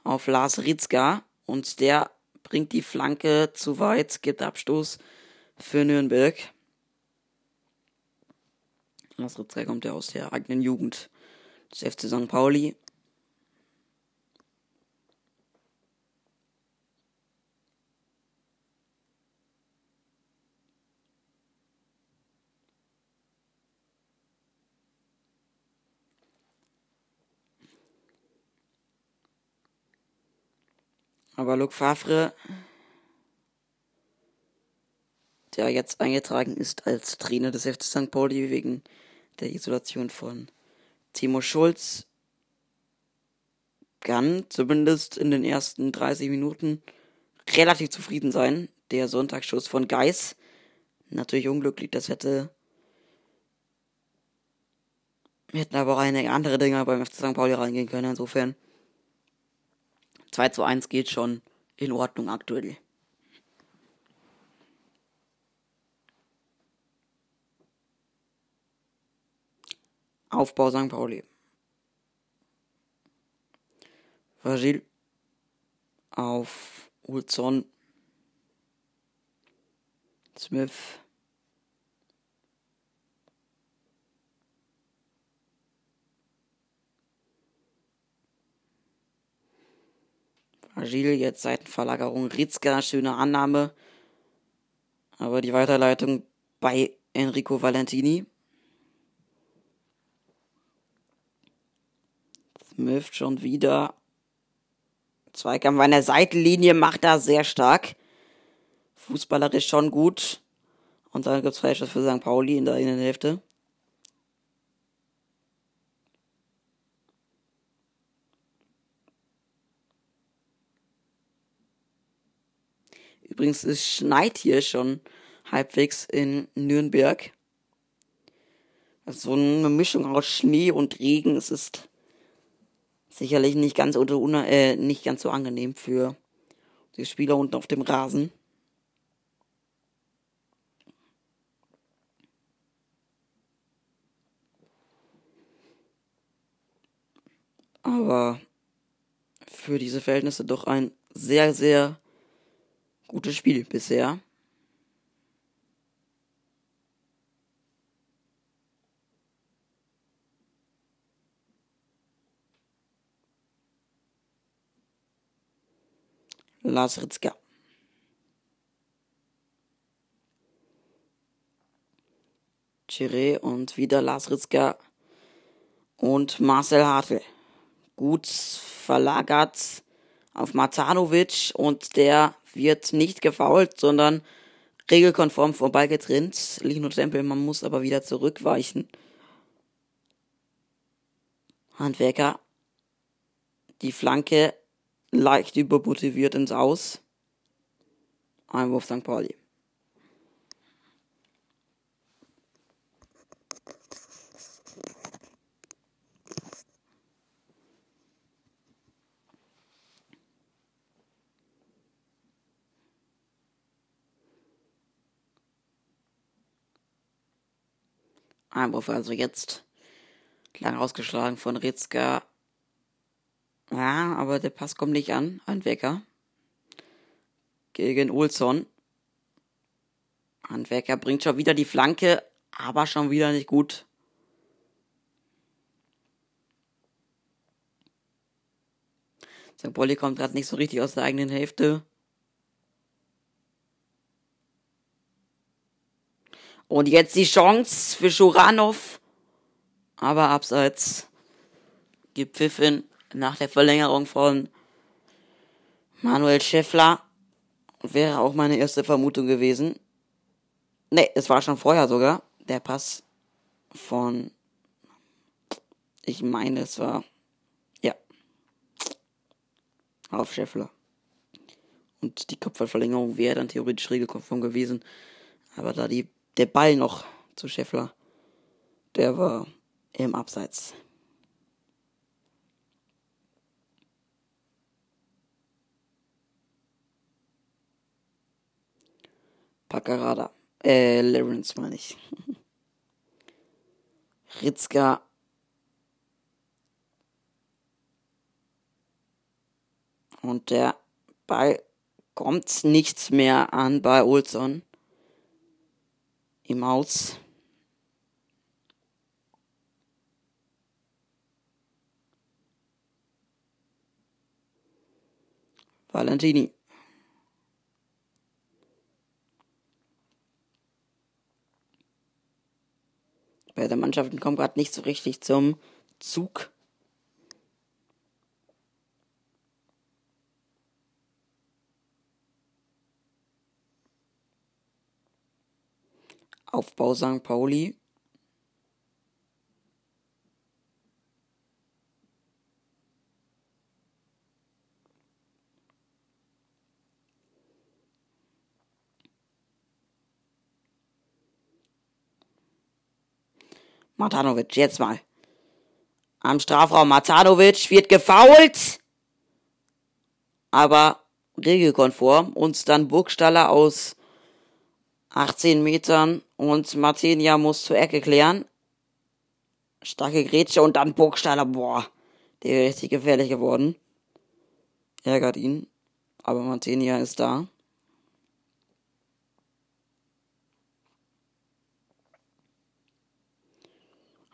auf Lars Ritzka und der bringt die Flanke zu weit, gibt Abstoß für Nürnberg. Lars Ritzka kommt ja aus der eigenen Jugend des FC St. Pauli. Aber Luc Favre, der jetzt eingetragen ist als Trainer des FC St. Pauli wegen der Isolation von Timo Schulz, kann zumindest in den ersten 30 Minuten relativ zufrieden sein. Der Sonntagsschuss von Geis, natürlich unglücklich, das hätte wir hätten aber auch einige andere Dinge beim FC St. Pauli reingehen können, insofern 2 zu 1 geht schon in Ordnung aktuell. Aufbau St. Pauli. Virgil auf Ulzon Smith Agil, jetzt Seitenverlagerung. Ritzka, schöne Annahme. Aber die Weiterleitung bei Enrico Valentini. Smith schon wieder. Zweikampf an der Seitenlinie macht er sehr stark. Fußballerisch schon gut. Und dann gibt es Freischuss für St. Pauli in der Innenhälfte. Übrigens, es schneit hier schon halbwegs in Nürnberg. Also so eine Mischung aus Schnee und Regen. Es ist sicherlich nicht ganz, unter, äh, nicht ganz so angenehm für die Spieler unten auf dem Rasen. Aber für diese Verhältnisse doch ein sehr, sehr gutes Spiel bisher. Lars Ritzka. Chiré und wieder Lars Ritzka und Marcel Hartl. Gut verlagert auf Matanovic und der wird nicht gefault, sondern regelkonform vorbeigetrennt. Lino Tempel, man muss aber wieder zurückweichen. Handwerker. Die Flanke leicht übermotiviert ins Aus. Einwurf St. Pauli. Einwurf also jetzt lang ausgeschlagen von Ritzka. Ja, aber der Pass kommt nicht an. Ein Wecker. Gegen Olson. Handwerker bringt schon wieder die Flanke, aber schon wieder nicht gut. St. Pauli kommt gerade nicht so richtig aus der eigenen Hälfte. Und jetzt die Chance für Schuranov. Aber abseits gepfiffen nach der Verlängerung von Manuel Schäffler. Wäre auch meine erste Vermutung gewesen. Ne, es war schon vorher sogar. Der Pass von. Ich meine, es war. Ja. Auf Schäffler. Und die Kopfballverlängerung wäre dann theoretisch regelkonform gewesen. Aber da die der Ball noch zu Scheffler, der war im Abseits. Packerada. Äh, Lawrence meine ich. Ritzka. Und der Ball kommt nichts mehr an bei Olson. Im Aus. Valentini. Beide Mannschaften kommen gerade nicht so richtig zum Zug. Aufbau St. Pauli. Matanovic, jetzt mal. Am Strafraum Matanovic wird gefault. Aber regelkonform. Und dann Burgstaller aus 18 Metern. Und Martinia muss zur Ecke klären. Starke Grätsche und dann Burgstaller. Boah, der ist richtig gefährlich geworden. Ärgert ihn. Aber Martinia ist da.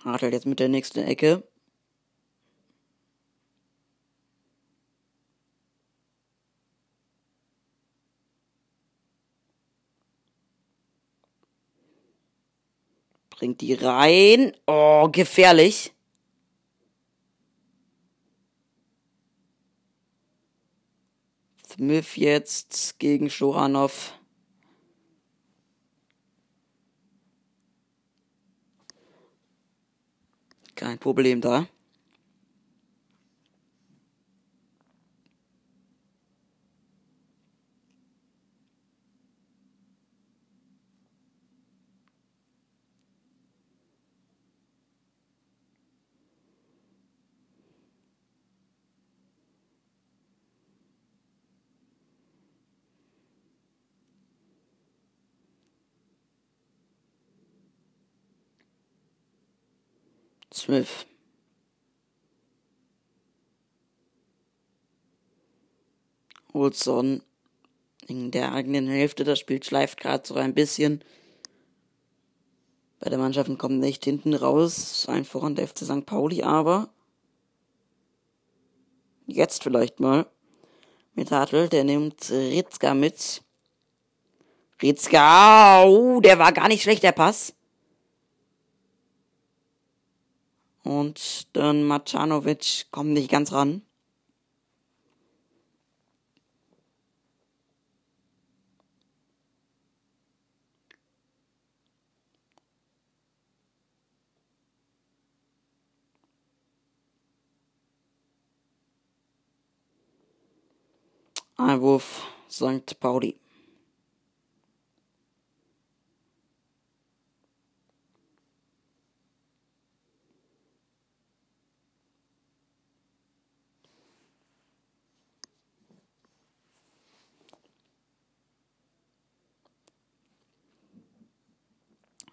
Hartl jetzt mit der nächsten Ecke. Bringt die rein. Oh, gefährlich. Smith jetzt gegen Shoranov. Kein Problem da. Smith. Olson in der eigenen Hälfte. Das Spiel schleift gerade so ein bisschen. Bei der Mannschaften kommt nicht hinten raus. Ein Voran der FC St. Pauli, aber jetzt vielleicht mal mit Hartl. Der nimmt Ritzka mit. Ritzka, oh, der war gar nicht schlecht, der Pass. Und dann Macanovic kommt nicht ganz ran. Einwurf St. Pauli.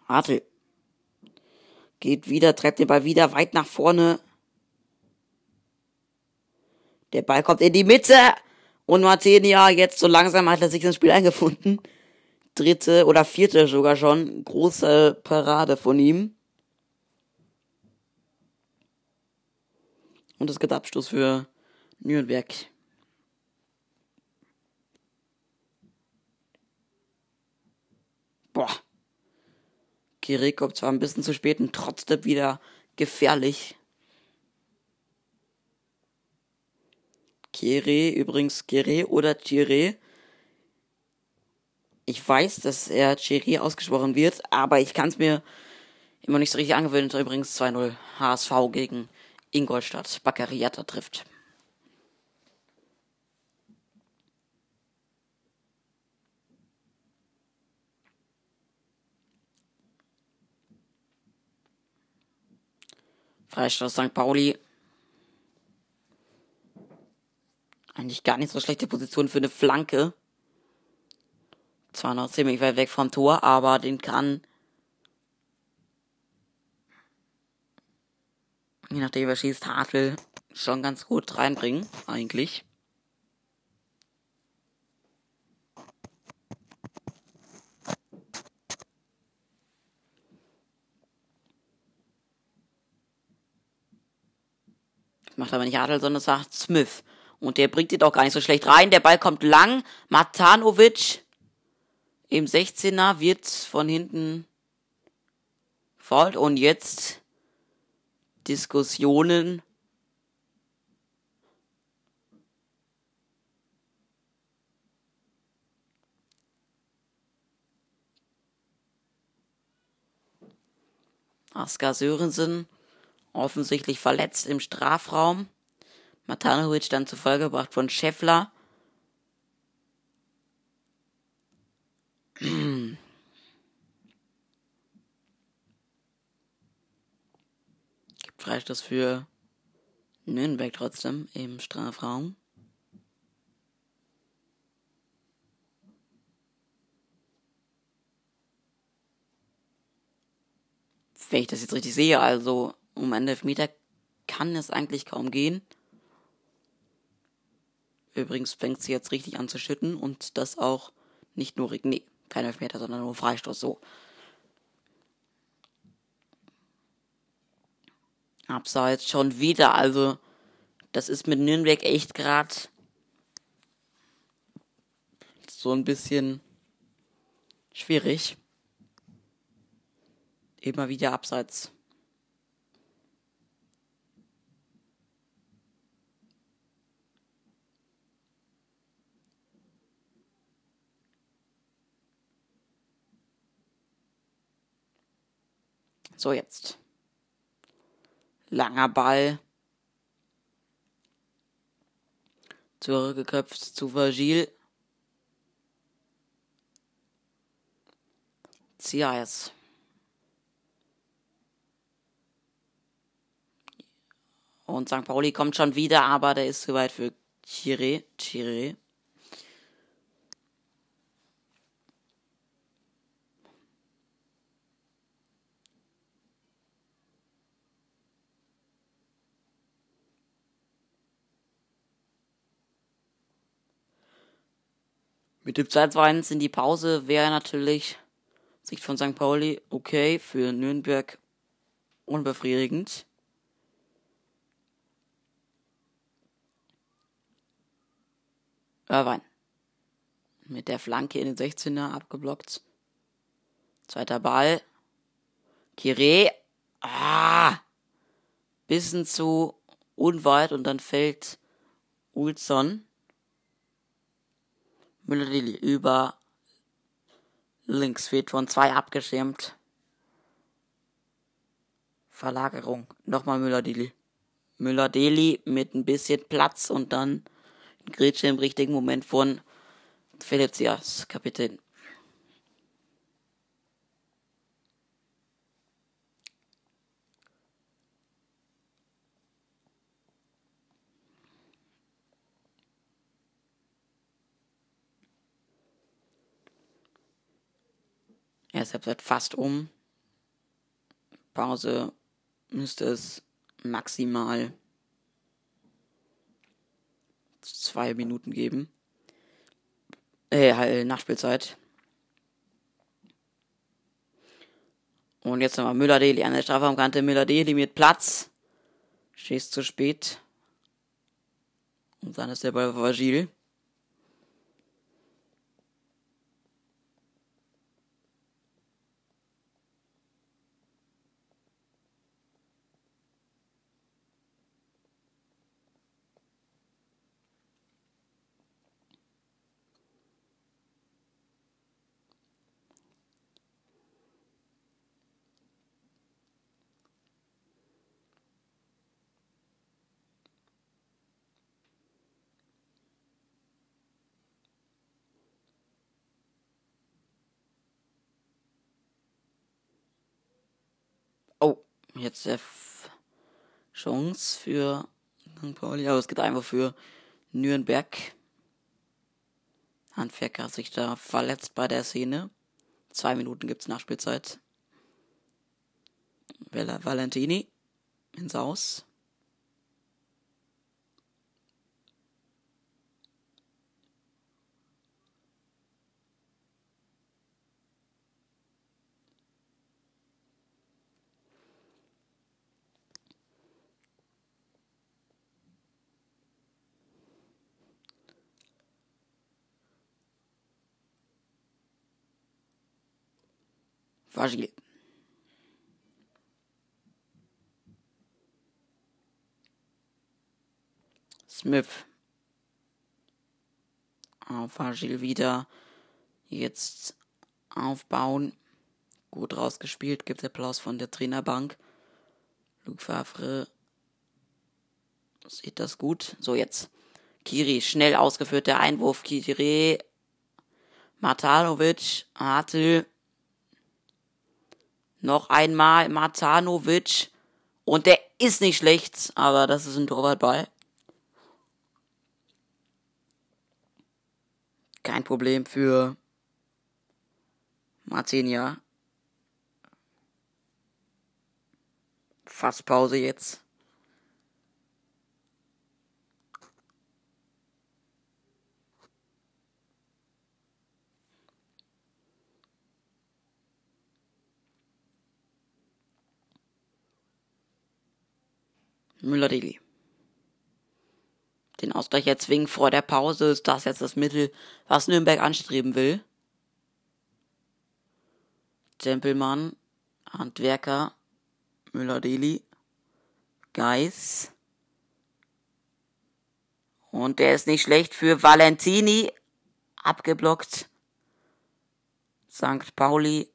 Hartl. Geht wieder, treibt den Ball wieder weit nach vorne. Der Ball kommt in die Mitte. Und Martinia, jetzt so langsam hat er sich ins Spiel eingefunden. Dritte oder vierte sogar schon. Große Parade von ihm. Und es gibt Abstoß für Nürnberg. Boah. Kiri kommt zwar ein bisschen zu spät und trotzdem wieder gefährlich. Kiri, übrigens Kiri oder Chiri. Ich weiß, dass er Chiri ausgesprochen wird, aber ich kann es mir immer nicht so richtig angewöhnen. Übrigens 2-0 HSV gegen Ingolstadt. Baccariata trifft. Freistoß St. Pauli. Eigentlich gar nicht so schlechte Position für eine Flanke. Zwar noch ziemlich weit weg vom Tor, aber den kann, je nachdem wer schießt, Hartl schon ganz gut reinbringen, eigentlich. Macht aber nicht Adel, sondern sagt Smith. Und der bringt ihn doch gar nicht so schlecht rein. Der Ball kommt lang. Matanovic im 16er wird von hinten fault. Und jetzt Diskussionen. Askar Sörensen offensichtlich verletzt im Strafraum. Matanovic dann zu Fall gebracht von Scheffler. Gibt Freistoß für Nürnberg trotzdem im Strafraum. Wenn ich das jetzt richtig sehe, also um einen Elfmeter kann es eigentlich kaum gehen. Übrigens fängt sie jetzt richtig an zu schütten und das auch nicht nur, nee, kein Elfmeter, sondern nur Freistoß, so. Abseits schon wieder, also das ist mit Nürnberg echt gerade so ein bisschen schwierig. Immer wieder abseits. So, jetzt. Langer Ball. Zurückgeköpft zu Virgil. Zias. Und St. Pauli kommt schon wieder, aber der ist zu weit für Chire. Chire. Mit dem 2-2 in die Pause wäre natürlich Sicht von St. Pauli okay, für Nürnberg unbefriedigend. Irvine. Mit der Flanke in den 16er abgeblockt. Zweiter Ball. Kire. Ah! Bisschen zu unweit und dann fällt Ulson. Müller-Deli über links wird von zwei abgeschirmt. Verlagerung. Nochmal Müller-Deli. Müller-Deli mit ein bisschen Platz und dann Grätsche im richtigen Moment von Felicias, Kapitän. Erste Halbzeit fast um. Pause müsste es maximal zwei Minuten geben. Äh, Nachspielzeit. Und jetzt nochmal Müller-Deli an der Strafraumkante. Müller-Deli mit Platz. Schießt zu spät. Und dann ist der Ball für jetzt der F Chance für St. Pauli, aber es geht einfach für Nürnberg. Handwerker sich da verletzt bei der Szene. Zwei Minuten gibt's Nachspielzeit. Valentini ins Aus. Vagil. Smith. Auf Vagil wieder. Jetzt aufbauen. Gut rausgespielt. Gibt Applaus von der Trainerbank. Luke Favre sieht das gut. So, jetzt. Kiri, schnell ausgeführt der Einwurf. Kiri, Matanovic, Hartl, noch einmal Matanovic. Und der ist nicht schlecht, aber das ist ein Torwartball. Kein Problem für Martinia. Fast Pause jetzt. Müller-Deli. Den Ausgleich erzwingen vor der Pause ist das jetzt das Mittel, was Nürnberg anstreben will. Tempelmann, Handwerker, Müller-Deli, Geis. Und der ist nicht schlecht für Valentini. Abgeblockt. St. Pauli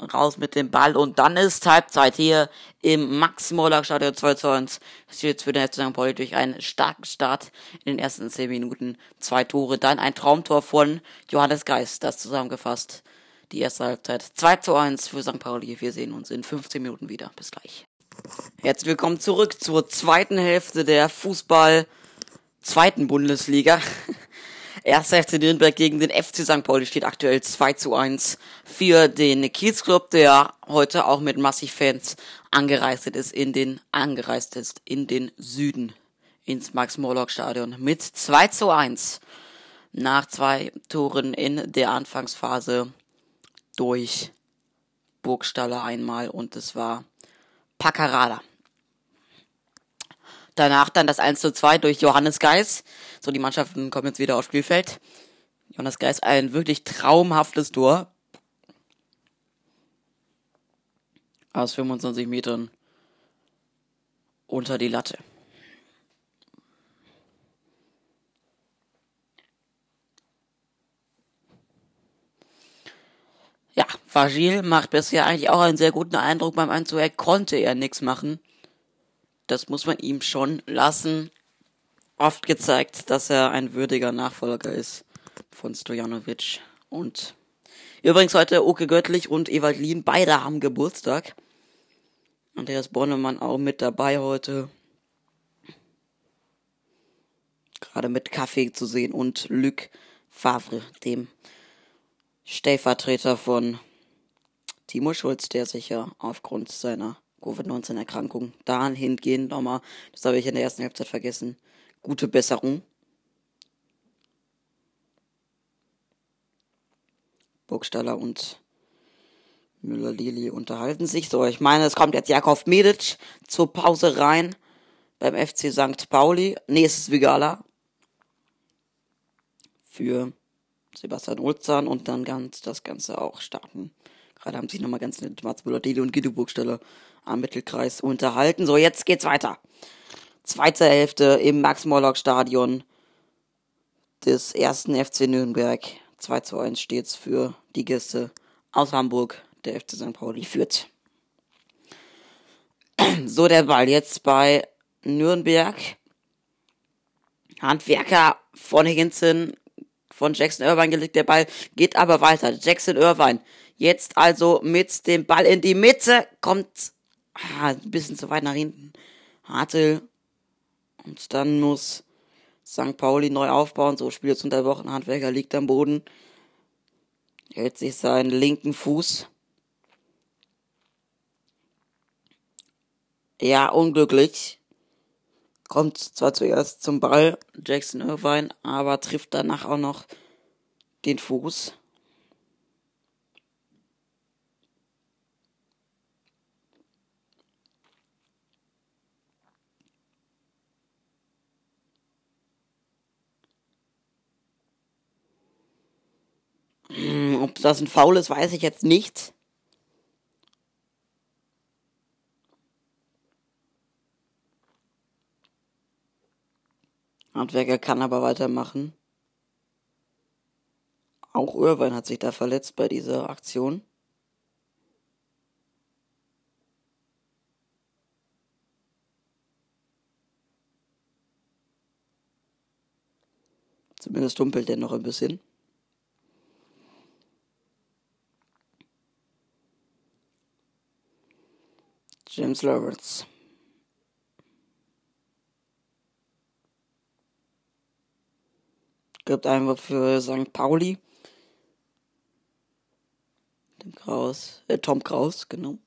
raus mit dem Ball und dann ist Halbzeit hier im Max-Morlock-Stadion 2 zu 1. Das steht jetzt für den FC St. Pauli durch einen starken Start in den ersten 10 Minuten. Zwei Tore, dann ein Traumtor von Johannes Geist, das zusammengefasst. Die erste Halbzeit 2 zu 1 für St. Pauli. Wir sehen uns in 15 Minuten wieder. Bis gleich. Herzlich willkommen zurück zur zweiten Hälfte der Fußball zweiten Bundesliga. Erster FC Nürnberg gegen den FC St. Pauli steht aktuell 2 zu 1 für den Kiez Club, der heute auch mit massig Fans angereist ist in den, angereist ist in den Süden ins Max-Morlock-Stadion mit 2 zu 1 nach zwei Toren in der Anfangsphase durch Burgstaller einmal und es war Paccarada. Danach dann das 1 zu 2 durch Johannes Geis. So, die Mannschaften kommen jetzt wieder aufs Spielfeld. Johannes Geis ein wirklich traumhaftes Tor. Aus 25 Metern unter die Latte. Ja, Vagil macht bisher eigentlich auch einen sehr guten Eindruck beim Einzug. Er konnte er nichts machen das muss man ihm schon lassen. Oft gezeigt, dass er ein würdiger Nachfolger ist von Stojanovic. Und übrigens heute Oke Göttlich und Ewald Lien, beide haben Geburtstag. Andreas Bonnemann auch mit dabei heute. Gerade mit Kaffee zu sehen und Luc Favre, dem Stellvertreter von Timo Schulz, der sich ja aufgrund seiner Covid-19-Erkrankung dahingehend nochmal, das habe ich in der ersten Halbzeit vergessen, gute Besserung. Burgstaller und Müller-Lili unterhalten sich. So, ich meine, es kommt jetzt Jakov Medic zur Pause rein beim FC St. Pauli. Nee, es ist Vigala für Sebastian Ulzahn und dann ganz das Ganze auch starten. Gerade haben sich nochmal ganz nett Mats Müller-Deli und Guido Burgstaller am Mittelkreis unterhalten. So, jetzt geht's weiter. Zweite Hälfte im Max-Morlock-Stadion des ersten FC Nürnberg. 2 zu 1 steht's für die Gäste aus Hamburg. Der FC St. Pauli führt. So, der Ball jetzt bei Nürnberg. Handwerker von Higginson, von Jackson Irvine gelegt. Der Ball geht aber weiter. Jackson Irvine jetzt also mit dem Ball in die Mitte. Kommt ah, ein bisschen zu weit nach hinten. Hartel. Und dann muss St. Pauli neu aufbauen. So Spiel jetzt unterbrochen. Handwerker liegt am Boden. Hält sich seinen linken Fuß. Ja, unglücklich. Kommt zwar zuerst zum Ball, Jackson Irvine, aber trifft danach auch noch den Fuß. Hm, ob das ein Foul ist, weiß ich jetzt nicht. Handwerker kann aber weitermachen. Auch Irvine hat sich da verletzt bei dieser Aktion. Zumindest humpelt er noch ein bisschen. James Lawrence. Gibt einfach für St. Pauli. Dem Kraus, äh, Tom Kraus, genau.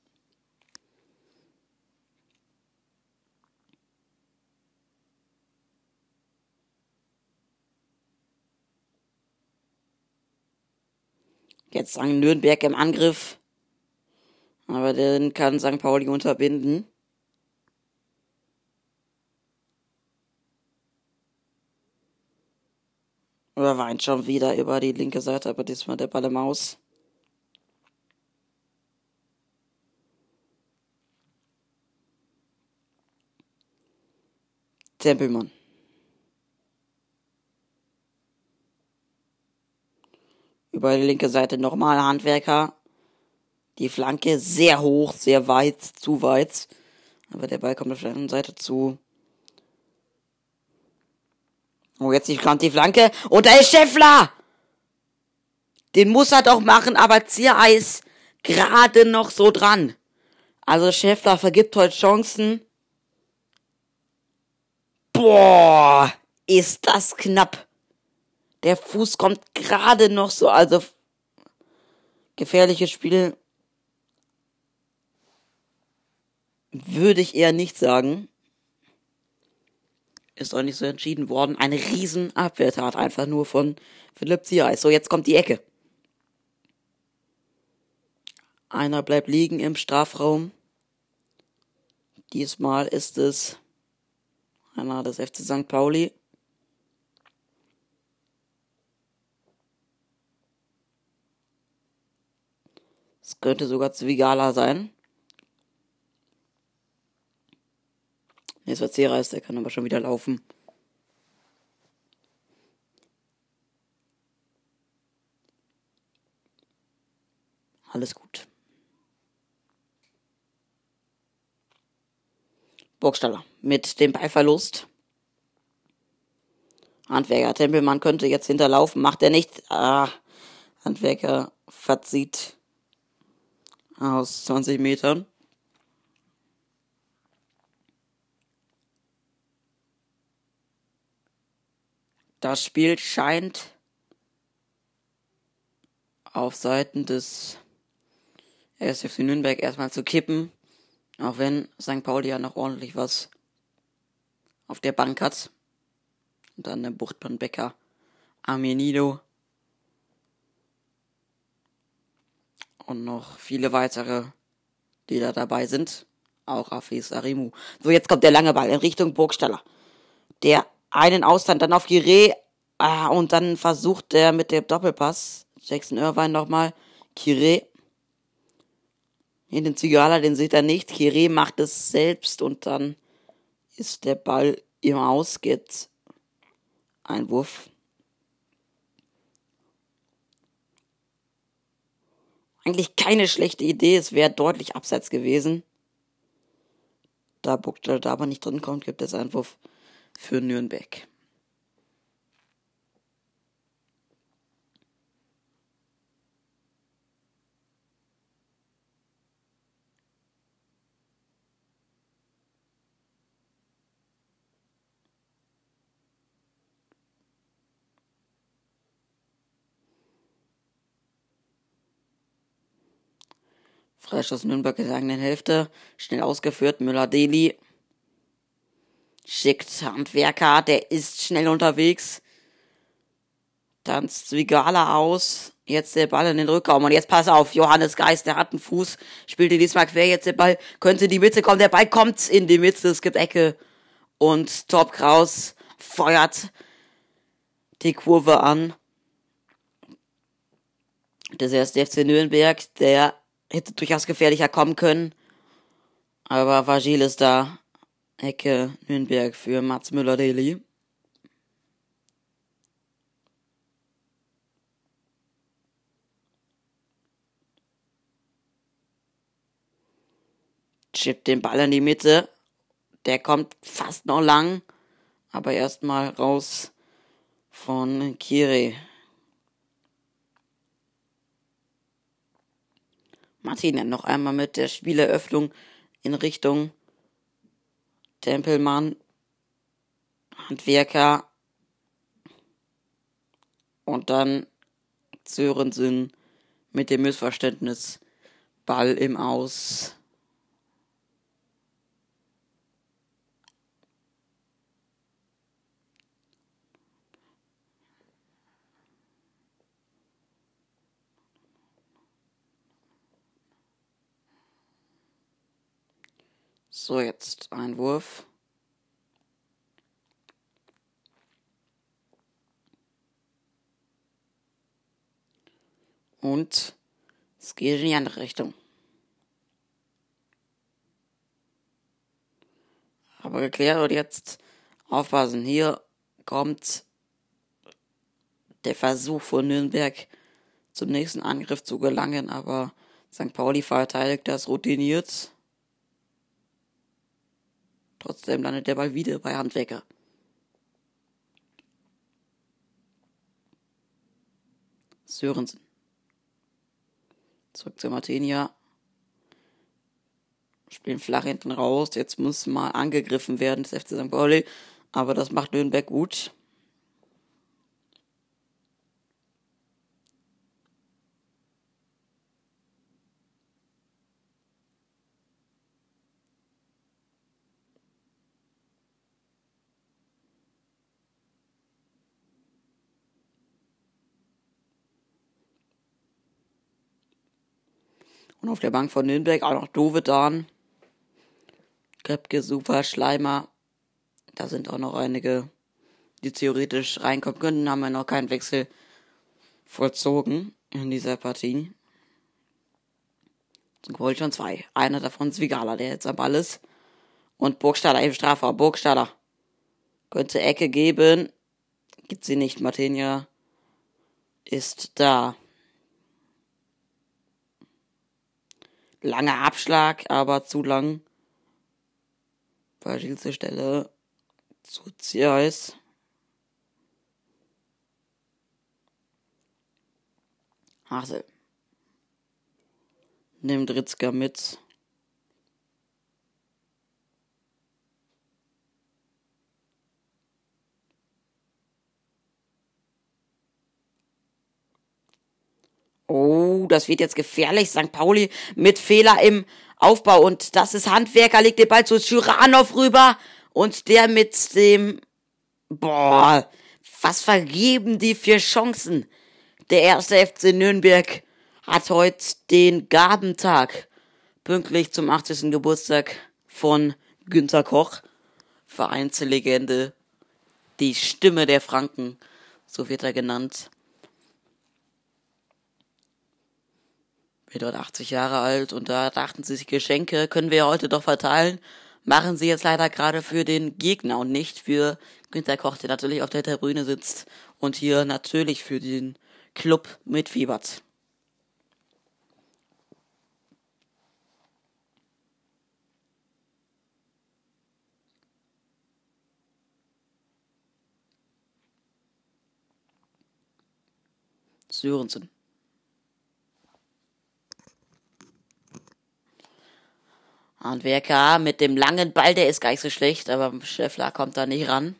Jetzt sagen Nürnberg im Angriff. Aber den kann St. Pauli unterbinden. Oder weint schon wieder über die linke Seite, aber diesmal der Ball im Maus. Tempelmann. Über die linke Seite nochmal Handwerker. Die Flanke sehr hoch, sehr weit, zu weit. Aber der Ball kommt auf der anderen Seite zu Oh, jetzt kommt die Flanke. Und da ist Scheffler! Den muss er doch machen, aber Zierer ist gerade noch so dran. Also Scheffler vergibt heute Chancen. Boah, ist das knapp. Der Fuß kommt gerade noch so, also gefährliches Spiel würde ich eher nicht sagen ist auch nicht so entschieden worden. Eine riesen Abwehrtat einfach nur von Philipp Ziereis. So, jetzt kommt die Ecke. Einer bleibt liegen im Strafraum. Diesmal ist es einer des FC St. Pauli. Es könnte sogar Zwigala sein. Nee, es war C-Reis, der kann aber schon wieder laufen. Alles gut. Burgstaller mit dem Ballverlust. Handwerker Tempelmann könnte jetzt hinterlaufen, macht er nicht. Ah, Handwerker verzieht aus 20 Metern. Das Spiel scheint auf Seiten des SFC Nürnberg erstmal zu kippen. Auch wenn St. Pauli ja noch ordentlich was auf der Bank hat. Und dann der Buchtmann Becker, Armenido und noch viele weitere, die da dabei sind. Auch Afis Arimu. So, jetzt kommt der lange Ball in Richtung Burgstaller. Der einen Ausland, dann auf Giré ah, und dann versucht er mit dem Doppelpass Jackson Irvine nochmal Kiré in den Zigala, den sieht er nicht. Kiré macht es selbst und dann ist der Ball im Aus, geht Einwurf. Eigentlich keine schlechte Idee, es wäre deutlich abseits gewesen. Da Buchtel da aber nicht drin kommt, gibt es Einwurf für Nürnberg. Freistoß Nürnberg in der eigenen Hälfte. Schnell ausgeführt. Müller-Deli Schickt Handwerker. Der ist schnell unterwegs. Dann Zwigala aus. Jetzt der Ball in den Rückraum. Und jetzt pass auf. Johannes Geist, der hat einen Fuß. Spielte diesmal quer. Jetzt der Ball könnte in die Mitte kommen. Der Ball kommt in die Mitte. Es gibt Ecke. Und Top Kraus feuert die Kurve an. Das ist der FC Nürnberg, der hätte durchaus gefährlicher kommen können. Aber Vagil ist da. Ecke Nürnberg für Mats Müller-Deli. Chippt den Ball in die Mitte. Der kommt fast noch lang. Aber erstmal raus von Kiri. Martin noch einmal mit der Spieleröffnung in Richtung Tempelmann, Handwerker und dann Sörensen mit dem Missverständnis Ball im Aus. So, jetzt Einwurf. Und es geht in die andere Richtung. Aber geklärt und jetzt aufpassen. Hier kommt der Versuch von Nürnberg zum nächsten Angriff zu gelangen, aber St. Pauli verteidigt das routiniert. Trotzdem landet der Ball wieder bei Handwerker. Sörensen. Zurück zu Martinia. Spielen flach hinten raus. Jetzt muss mal angegriffen werden, das FC St. Pauli. Aber das macht Nürnberg gut. Und auf der Bank von Nürnberg auch noch Dovedan. Köpke, Super, Schleimer. Da sind auch noch einige, die theoretisch reinkommen könnten. Haben wir noch keinen Wechsel vollzogen in dieser Partie. Zum Goal schon zwei. Einer davon ist Vigala, der jetzt am Ball ist. Und Burgstaller im Strafraum. Burgstaller. Könnte Ecke geben. Gibt sie nicht. Martinia ist da. Langer Abschlag, aber zu lang. Verschiedenste Stelle zu Ziereis. Hasel. Nimmt Ritzka mit. Oh, das wird jetzt gefährlich. St. Pauli mit Fehler im Aufbau. Und das ist Handwerker, legt den Ball zu Schuranov rüber. Und der mit dem... Boah, was vergeben die für Chancen? Der erste FC Nürnberg hat heute den Gabentag. Pünktlich zum 80. Geburtstag von Günter Koch. Vereinslegende. Die Stimme der Franken. So wird er genannt. Wird dort 80 Jahre alt und da dachten sie sich, Geschenke können wir heute doch verteilen. Machen sie jetzt leider gerade für den Gegner und nicht für Günter Koch, der natürlich auf der Tribüne sitzt und hier natürlich für den Club mitfiebert. Sörensen. Und WK mit dem langen Ball, der ist gar nicht so schlecht, aber Schäffler kommt da nicht ran.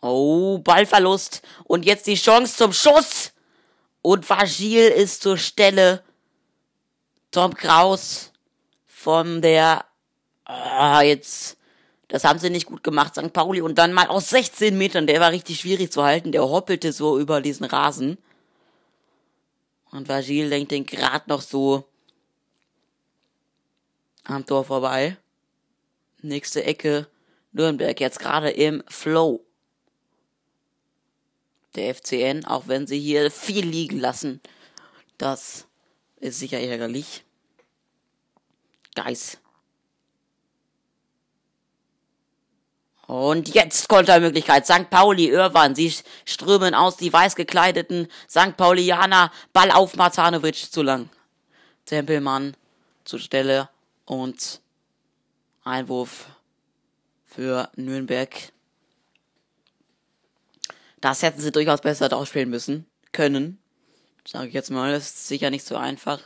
Oh, Ballverlust. Und jetzt die Chance zum Schuss. Und Vagil ist zur Stelle. Tom Kraus von der. Ah, jetzt. Das haben sie nicht gut gemacht, St. Pauli. Und dann mal aus 16 Metern. Der war richtig schwierig zu halten. Der hoppelte so über diesen Rasen. Und Vagil lenkt den gerade noch so am Tor vorbei. Nächste Ecke. Nürnberg jetzt gerade im Flow der FCN, auch wenn sie hier viel liegen lassen. Das ist sicher ärgerlich. Geis. Und jetzt Kontermöglichkeit. St. Pauli, Irwan, sie strömen aus, die weiß gekleideten St. Paulianer. Ball auf Matanovic zu lang. Tempelmann zur Stelle und Einwurf für Nürnberg. Das hätten sie durchaus besser ausspielen müssen. Können. Sage ich jetzt mal. Das ist sicher nicht so einfach.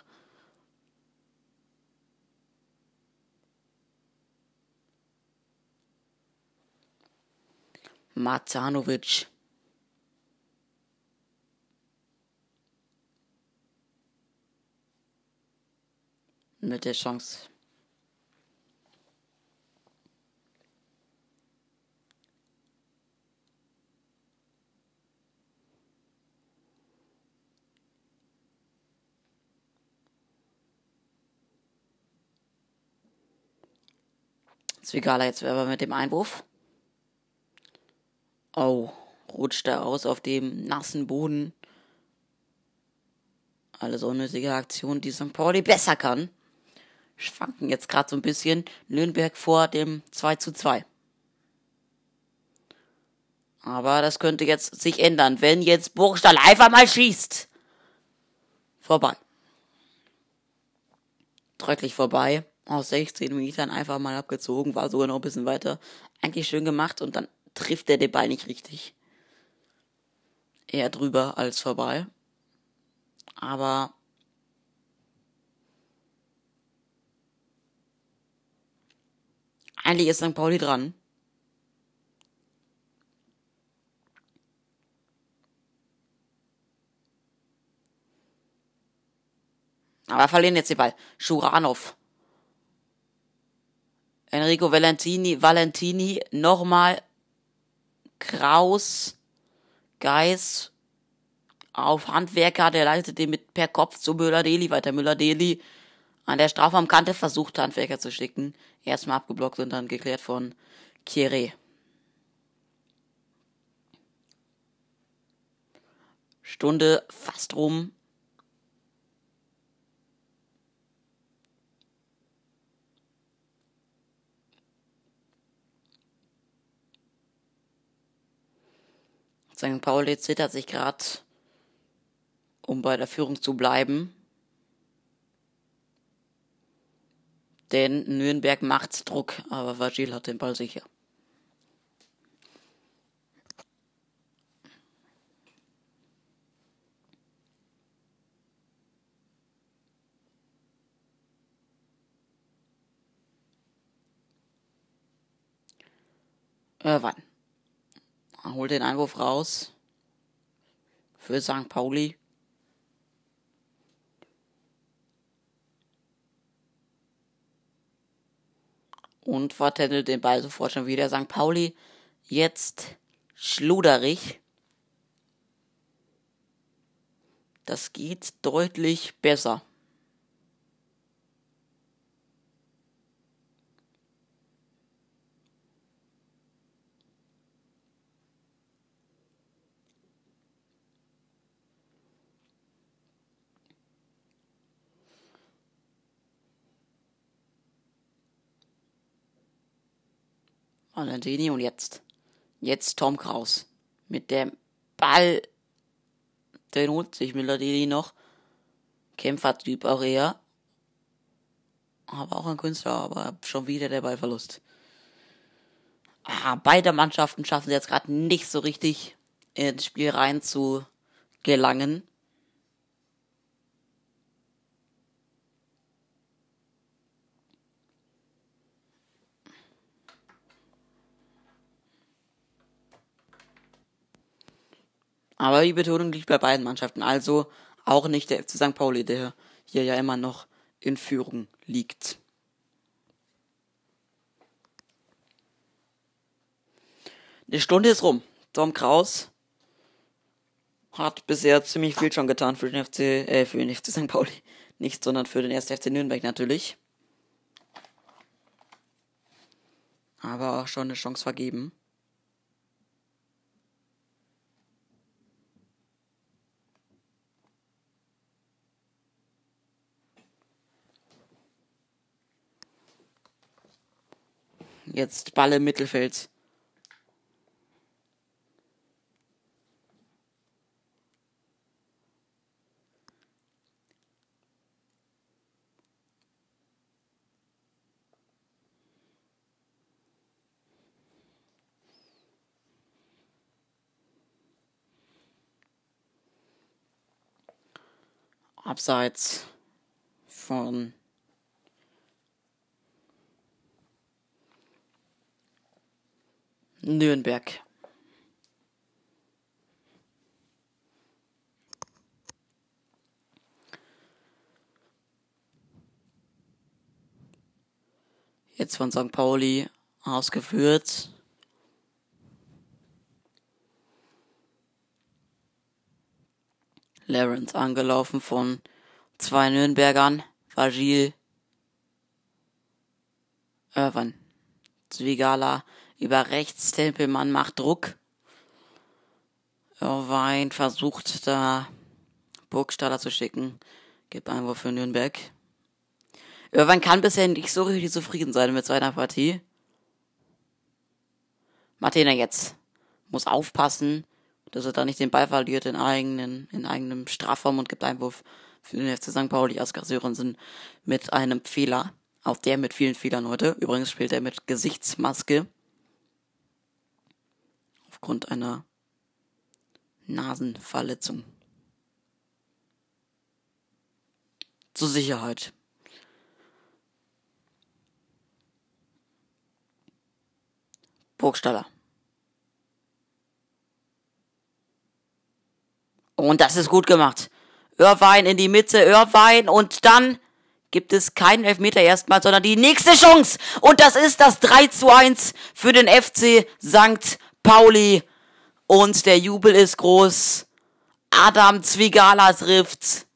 Matanovic. Mit der Chance Zwigala jetzt aber mit dem Einwurf. Oh, rutscht er aus auf dem nassen Boden. Alles unnötige Aktion, die St. Pauli besser kann. Schwanken jetzt gerade so ein bisschen. Nürnberg vor dem 2 zu 2. Aber das könnte jetzt sich ändern, wenn jetzt Burgstall einfach mal schießt. Vorbei. Deutlich vorbei aus 16 Metern einfach mal abgezogen, war sogar noch ein bisschen weiter. Eigentlich schön gemacht und dann trifft er den Ball nicht richtig. Eher drüber als vorbei. Aber eigentlich ist St. Pauli dran. Aber verlieren jetzt den Ball. Schuranov Enrico Valentini, Valentini, nochmal Kraus, Geis auf Handwerker, der leitet den mit per Kopf zu Müller-Deli weiter. Müller-Deli an der Strafraumkante versucht Handwerker zu schicken. Erstmal abgeblockt und dann geklärt von Kieré. Stunde fast rum. St. Pauli zittert sich gerade, um bei der Führung zu bleiben. Denn Nürnberg macht Druck, aber Vagil hat den Ball sicher. Irwan. Holt den Einwurf raus. Für St. Pauli. Und vertändelt den Ball sofort schon wieder. St. Pauli jetzt schluderig. Das geht deutlich besser. Valentini und jetzt. Jetzt Tom Kraus. Mit dem Ball. Den holt sich Milladini noch. Kämpfertyp auch eher. Aber auch ein Künstler, aber schon wieder der Ballverlust. Ah, beide Mannschaften schaffen es jetzt gerade nicht so richtig ins Spiel rein zu gelangen. Aber die Betonung liegt bei beiden Mannschaften. Also auch nicht der FC St. Pauli, der hier ja immer noch in Führung liegt. Die Stunde ist rum. Tom Kraus hat bisher ziemlich viel schon getan für den FC, äh, für den FC St. Pauli. Nicht, sondern für den 1. FC Nürnberg natürlich. Aber auch schon eine Chance vergeben. Jetzt Ball im Mittelfeld. abseits von Nürnberg. Jetzt von St. Pauli ausgeführt. Lawrence angelaufen von zwei Nürnbergern, Vagil, Irvan, Zwigala über rechts, Tempelmann macht Druck. Irvine versucht da Burgstaller zu schicken, gibt Einwurf für Nürnberg. Irvine kann bisher nicht so richtig zufrieden sein mit seiner Partie. Martina jetzt muss aufpassen, dass er da nicht den Ball verliert in eigenen, in eigenem Strafraum und gibt Einwurf für den FC St. Pauli. Oskar Sörensen mit einem Fehler. Auch der mit vielen Fehlern heute. Übrigens spielt er mit Gesichtsmaske. Aufgrund einer Nasenverletzung. Zur Sicherheit. Burgstaller. Und das ist gut gemacht. Irrwein in die Mitte, Irrwein und dann gibt es keinen Elfmeter erstmal, sondern die nächste Chance. Und das ist das 3 zu 1 für den FC St. Pauli. Und der Jubel ist groß. Adam Zwigala trifft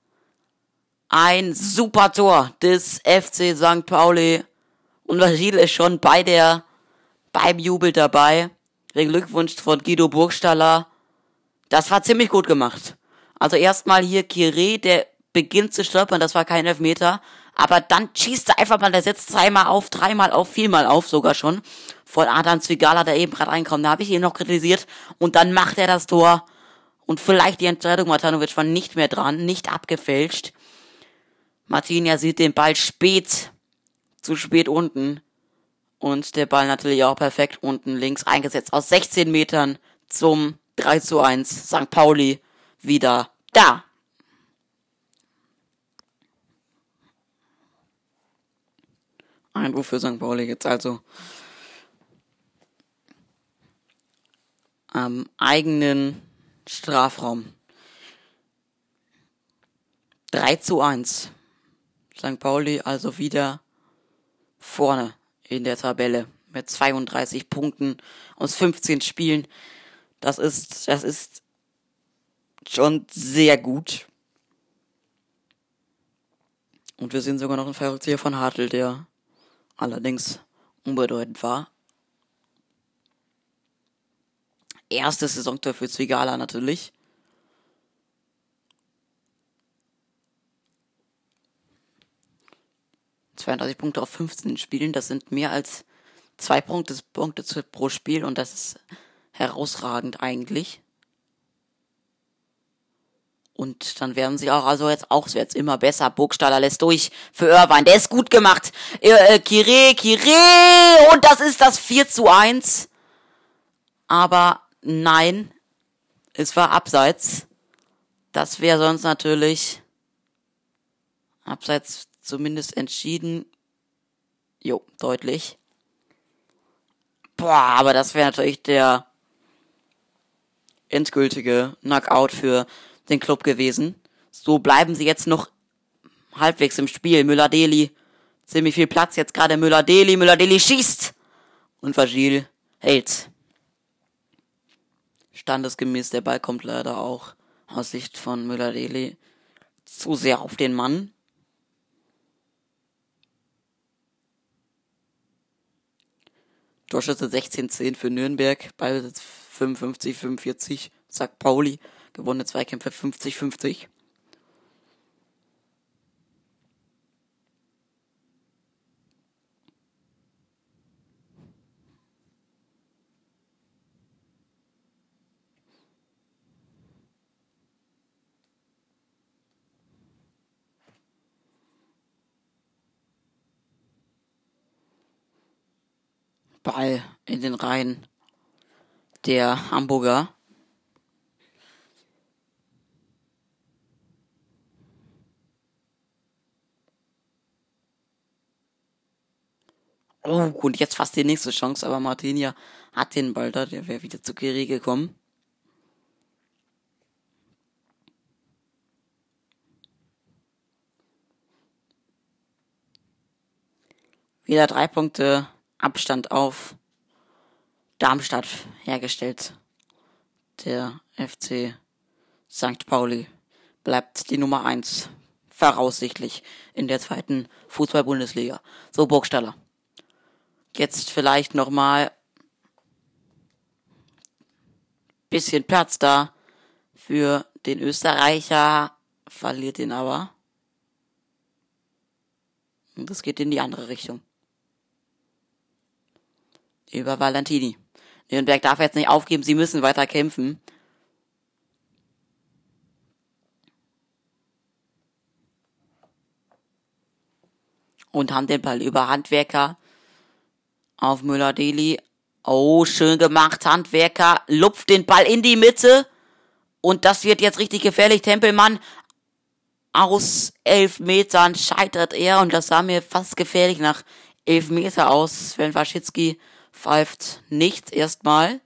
ein super Tor des FC St. Pauli. Und Vasil ist schon bei der, beim Jubel dabei. Den Glückwunsch von Guido Burgstaller. Das war ziemlich gut gemacht. Also erstmal hier Kire, der beginnt zu stolpern, das war kein Elfmeter. Aber dann schießt er einfach mal, der setzt zweimal auf, dreimal auf, viermal auf sogar schon. Von Adam Zwigala, der eben gerade reinkommt. Da habe ich ihn noch kritisiert. Und dann macht er das Tor. Und vielleicht die Entscheidung Matanovic war nicht mehr dran, nicht abgefälscht. Martinia sieht den Ball spät, zu spät unten. Und der Ball natürlich auch perfekt unten links eingesetzt. Aus 16 Metern zum 3 zu 1. St. Pauli wieder da. Einwurf für St. Pauli jetzt also am eigenen Strafraum. 3 zu 1. St. Pauli also wieder vorne in der Tabelle mit 32 Punkten aus 15 Spielen. Das ist, das ist schon sehr gut. Und wir sehen sogar noch einen Fallrückzieher von Hartl, der allerdings unbedeutend war. Erstes Saisontor für Zwigala natürlich. ...32 Punkte auf 15 Spielen, das sind mehr als zwei Punkte, Punkte pro Spiel und das ist herausragend eigentlich. Und dann werden sie auch, also jetzt auch jetzt immer besser. Burgstaller lässt durch für Irvine. Der ist gut gemacht. Äh, Kire, Kire! Und das ist das 4 zu 1. Aber nein, es war abseits. Das wäre sonst natürlich abseits zumindest entschieden. Jo, deutlich. Boah, aber das wäre natürlich der endgültige Knockout für den Club gewesen. So bleiben sie jetzt noch halbwegs im Spiel. Müller-Deli, ziemlich viel Platz jetzt gerade Müller-Deli. Müller-Deli schießt und Vagil hält. Standesgemäß, der Ball kommt leider auch aus Sicht von Müller-Deli zu sehr auf den Mann. Torschüsse 16-10 für Nürnberg, Ballbesitz 55-45, sagt Pauli, gewonnene Zweikämpfe 50-50. Ball in den Reihen der Hamburger. Oh, und jetzt fast die nächste Chance, aber Martinia hat den Ball da, der wäre wieder zu Kiri gekommen. Wieder drei Punkte Abstand auf Darmstadt hergestellt. Der FC St. Pauli bleibt die Nummer eins voraussichtlich in der zweiten Fußball-Bundesliga. So, Burgstaller. Jetzt vielleicht nochmal bisschen Platz da für den Österreicher, verliert ihn aber. Und das geht in die andere Richtung über Valentini. Nürnberg darf jetzt nicht aufgeben, sie müssen weiter kämpfen. Und haben den Ball über Handwerker auf Müller-Deli. Oh, schön gemacht, Handwerker. Lupft den Ball in die Mitte. Und das wird jetzt richtig gefährlich. Tempelmann aus elf Metern scheitert er. Und das sah mir fast gefährlich nach elf Meter aus. Sven Waschitzki pfeift nichts erstmal.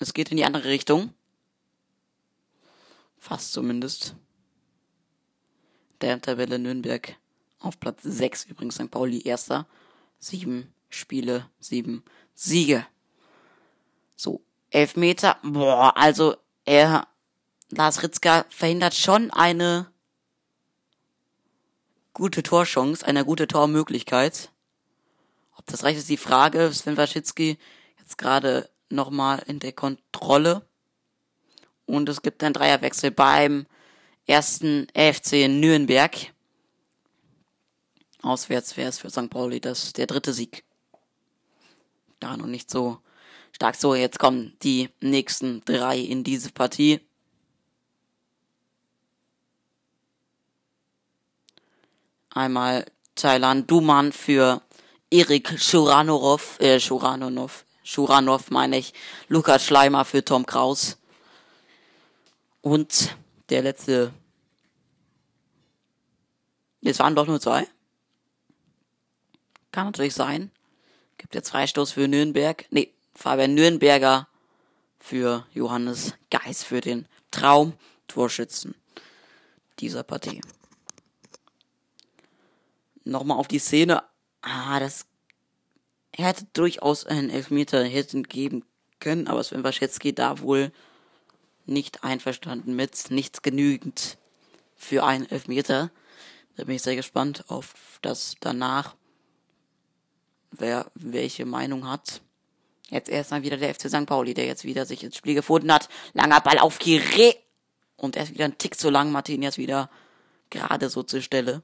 Es geht in die andere Richtung. Fast zumindest. Der Tabelle Nürnberg auf Platz 6 übrigens St. Pauli erster. Sieben Spiele, sieben Siege. So, elf Meter. Boah, also er, Lars Ritzka verhindert schon eine gute Torchance, eine gute Tormöglichkeit. Ob das reicht, ist die Frage. Sven Waschitzki jetzt gerade nochmal in der Kontrolle. Und es gibt einen Dreierwechsel beim ersten FC Nürnberg. Auswärts wäre es für St. Pauli das der dritte Sieg. Da noch nicht so stark. So, jetzt kommen die nächsten drei in diese Partie. Einmal Thailand Duman für Erik Schuranov, äh, Schuranov, Schuranov meine ich, Lukas Schleimer für Tom Kraus. Und der letzte. Es waren doch nur zwei. Kann natürlich sein. Gibt jetzt Freistoß für Nürnberg. Nee, Fabian Nürnberger für Johannes Geis für den Traum Torschützen dieser Partie nochmal auf die Szene. Ah, das hätte durchaus einen Elfmeter hätten geben können, aber Sven Waschetski da wohl nicht einverstanden mit, nicht genügend für einen Elfmeter. Da bin ich sehr gespannt auf das danach, wer welche Meinung hat. Jetzt erstmal wieder der FC St. Pauli, der jetzt wieder sich ins Spiel gefunden hat. Langer Ball auf Kire. Und er ist wieder ein Tick zu lang. Martin jetzt wieder gerade so zur Stelle.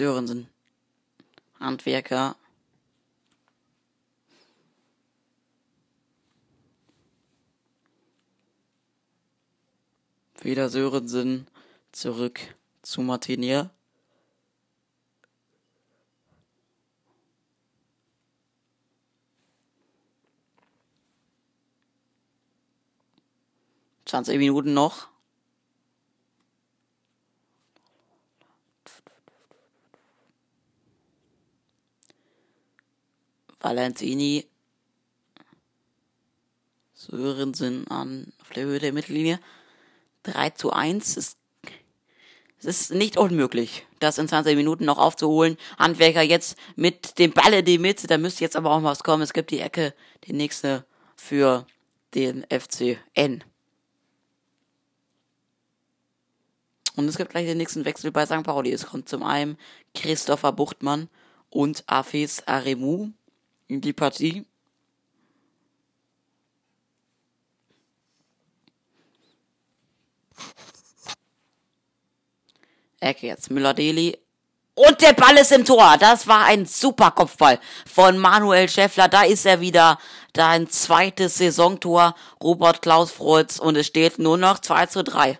Sörensen. Handwerker. Wieder Sörensen zurück zu Martinier. 20 Minuten noch. Valentini Sörensen an auf der Höhe der Mittellinie. 3 zu 1 ist es ist nicht unmöglich, das in 20 Minuten noch aufzuholen. Handwerker jetzt mit dem Ball in die Mitte, da müsste jetzt aber auch was kommen. Es gibt die Ecke, die nächste für den FCN. Und es gibt gleich den nächsten Wechsel bei St. Pauli. Es kommt zum einen Christopher Buchtmann und Afes Aremu die Partie. Ecke jetzt Müller-Deli. Und der Ball ist im Tor. Das war ein super Kopfball von Manuel Schäffler. Da ist er wieder. Da ein zweites Saisontor. Robert Klaus Freud's. Und es steht nur noch 2 zu 3.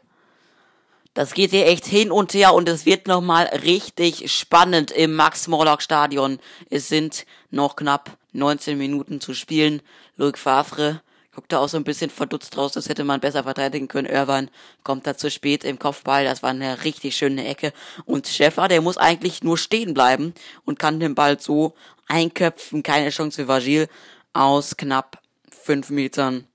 Das geht hier echt hin und her und es wird nochmal richtig spannend im Max-Morlock-Stadion. Es sind noch knapp 19 Minuten zu spielen. Luc Favre guckt da auch so ein bisschen verdutzt raus, das hätte man besser verteidigen können. Irwan kommt da zu spät im Kopfball, das war eine richtig schöne Ecke. Und Schäfer, der muss eigentlich nur stehen bleiben und kann den Ball so einköpfen. Keine Chance für Vagil aus knapp fünf Metern.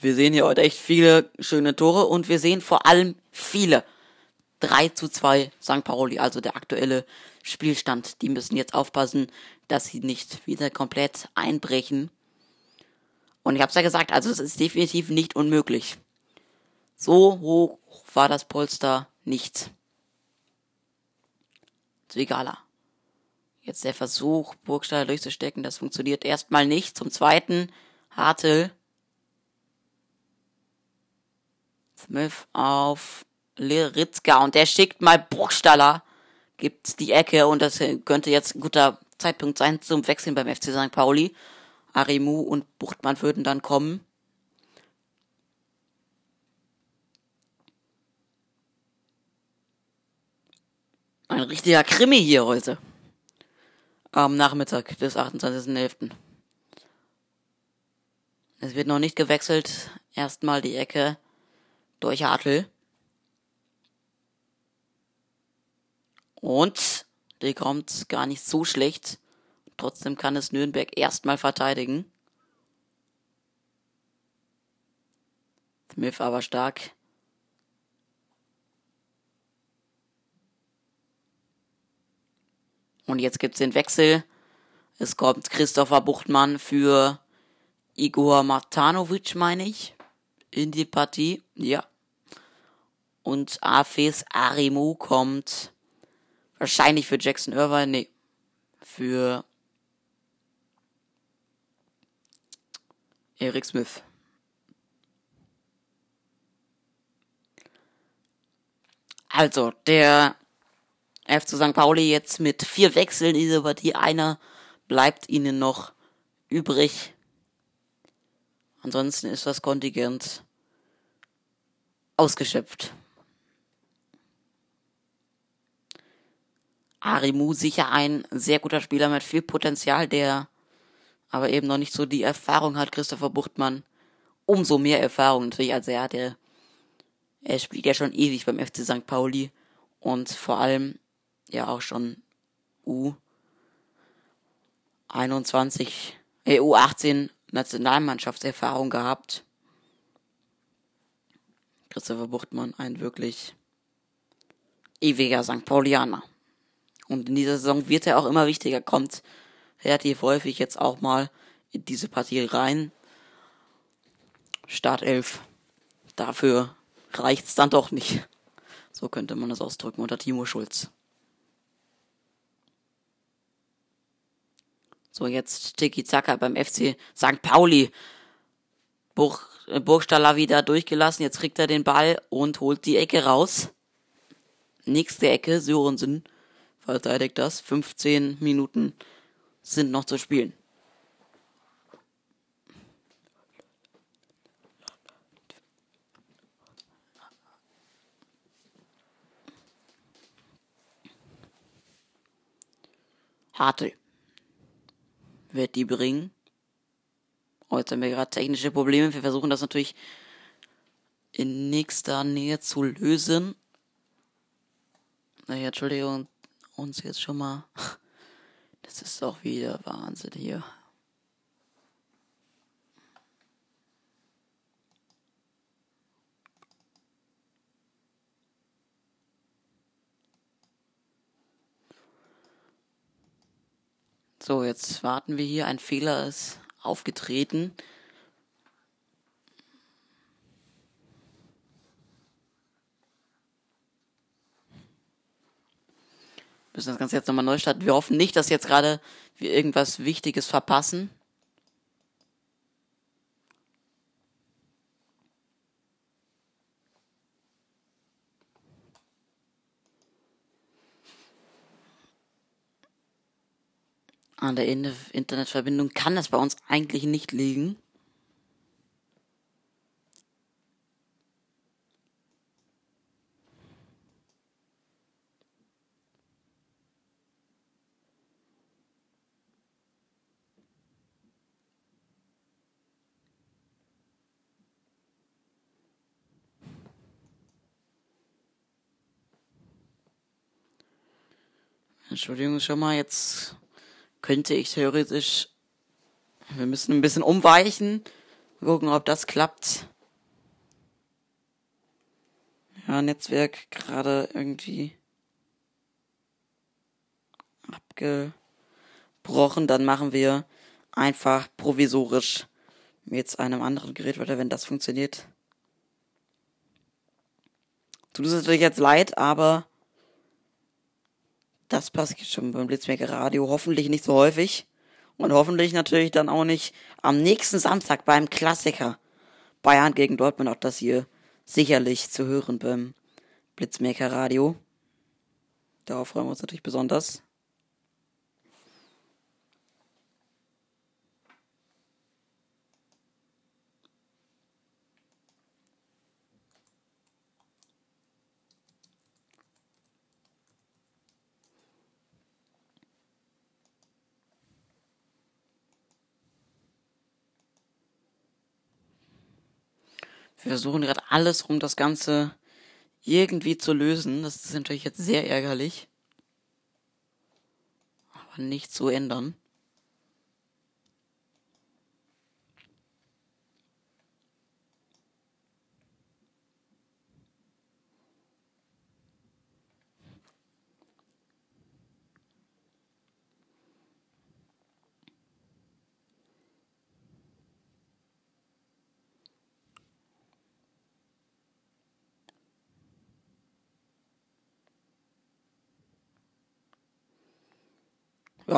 Wir sehen hier heute echt viele schöne Tore und wir sehen vor allem viele 3 zu 2 St. Pauli, also der aktuelle Spielstand. Die müssen jetzt aufpassen, dass sie nicht wieder komplett einbrechen. Und ich habe es ja gesagt, also es ist definitiv nicht unmöglich. So hoch war das Polster nicht. Zwigala. Jetzt der Versuch, Burgstaller durchzustecken, das funktioniert erstmal nicht. Zum zweiten, Hartel. Smith auf Liritzka und der schickt mal Burgstaller, gibt die Ecke und das könnte jetzt ein guter Zeitpunkt sein zum Wechseln beim FC St. Pauli. Arimu und Buchtmann würden dann kommen. Ein richtiger Krimi hier heute. Am Nachmittag des 28.11. Es wird noch nicht gewechselt. Erstmal die Ecke durch Hartl. Und die kommt gar nicht so schlecht. Trotzdem kann es Nürnberg erstmal verteidigen. Smith aber stark. Und jetzt gibt's den Wechsel. Es kommt Christopher Buchtmann für Igor Martanovic, meine ich, in die Partie. Ja. Und Afes Arimu kommt wahrscheinlich für Jackson Irvine, nee, für Eric Smith. Also, der FC St. Pauli jetzt mit vier Wechseln in dieser Partie. Einer bleibt ihnen noch übrig. Ansonsten ist das Kontingent ausgeschöpft. Arimu sicher ein sehr guter Spieler mit viel Potenzial, der aber eben noch nicht so die Erfahrung hat, Christopher Buchtmann. Umso mehr Erfahrung natürlich als er hat. Er, er spielt ja schon ewig beim FC St. Pauli und vor allem ja auch schon U 21, äh, U18 Nationalmannschaftserfahrung gehabt. Christopher Buchtmann, ein wirklich ewiger St. Paulianer. Und in dieser Saison wird er auch immer wichtiger, kommt relativ häufig jetzt auch mal in diese Partie rein. Startelf. Dafür reicht's dann doch nicht. So könnte man das ausdrücken unter Timo Schulz. So, jetzt Tiki Zaka beim FC St. Pauli. Burg, äh, Burgstaller wieder durchgelassen. Jetzt kriegt er den Ball und holt die Ecke raus. Nächste Ecke, Sörensen verteidigt das. 15 Minuten sind noch zu spielen. Hartl wird die bringen. Heute haben wir gerade technische Probleme. Wir versuchen das natürlich in nächster Nähe zu lösen. Naja, Entschuldigung, uns jetzt schon mal. Das ist doch wieder Wahnsinn hier. So, jetzt warten wir hier. Ein Fehler ist aufgetreten. Müssen das Ganze jetzt nochmal neu starten. Wir hoffen nicht, dass jetzt gerade wir irgendwas Wichtiges verpassen. An der Internetverbindung kann es bei uns eigentlich nicht liegen. Entschuldigung schon mal, jetzt könnte ich theoretisch. Wir müssen ein bisschen umweichen. Gucken, ob das klappt. Ja, Netzwerk gerade irgendwie abgebrochen. Dann machen wir einfach provisorisch mit einem anderen Gerät weiter, wenn das funktioniert. Tut es natürlich jetzt leid, aber das passiert schon beim Blitzmerker Radio. Hoffentlich nicht so häufig. Und hoffentlich natürlich dann auch nicht am nächsten Samstag beim Klassiker Bayern gegen Dortmund. Auch das hier sicherlich zu hören beim Blitzmerker Radio. Darauf freuen wir uns natürlich besonders. Wir versuchen gerade alles, um das Ganze irgendwie zu lösen. Das ist natürlich jetzt sehr ärgerlich. Aber nicht zu ändern.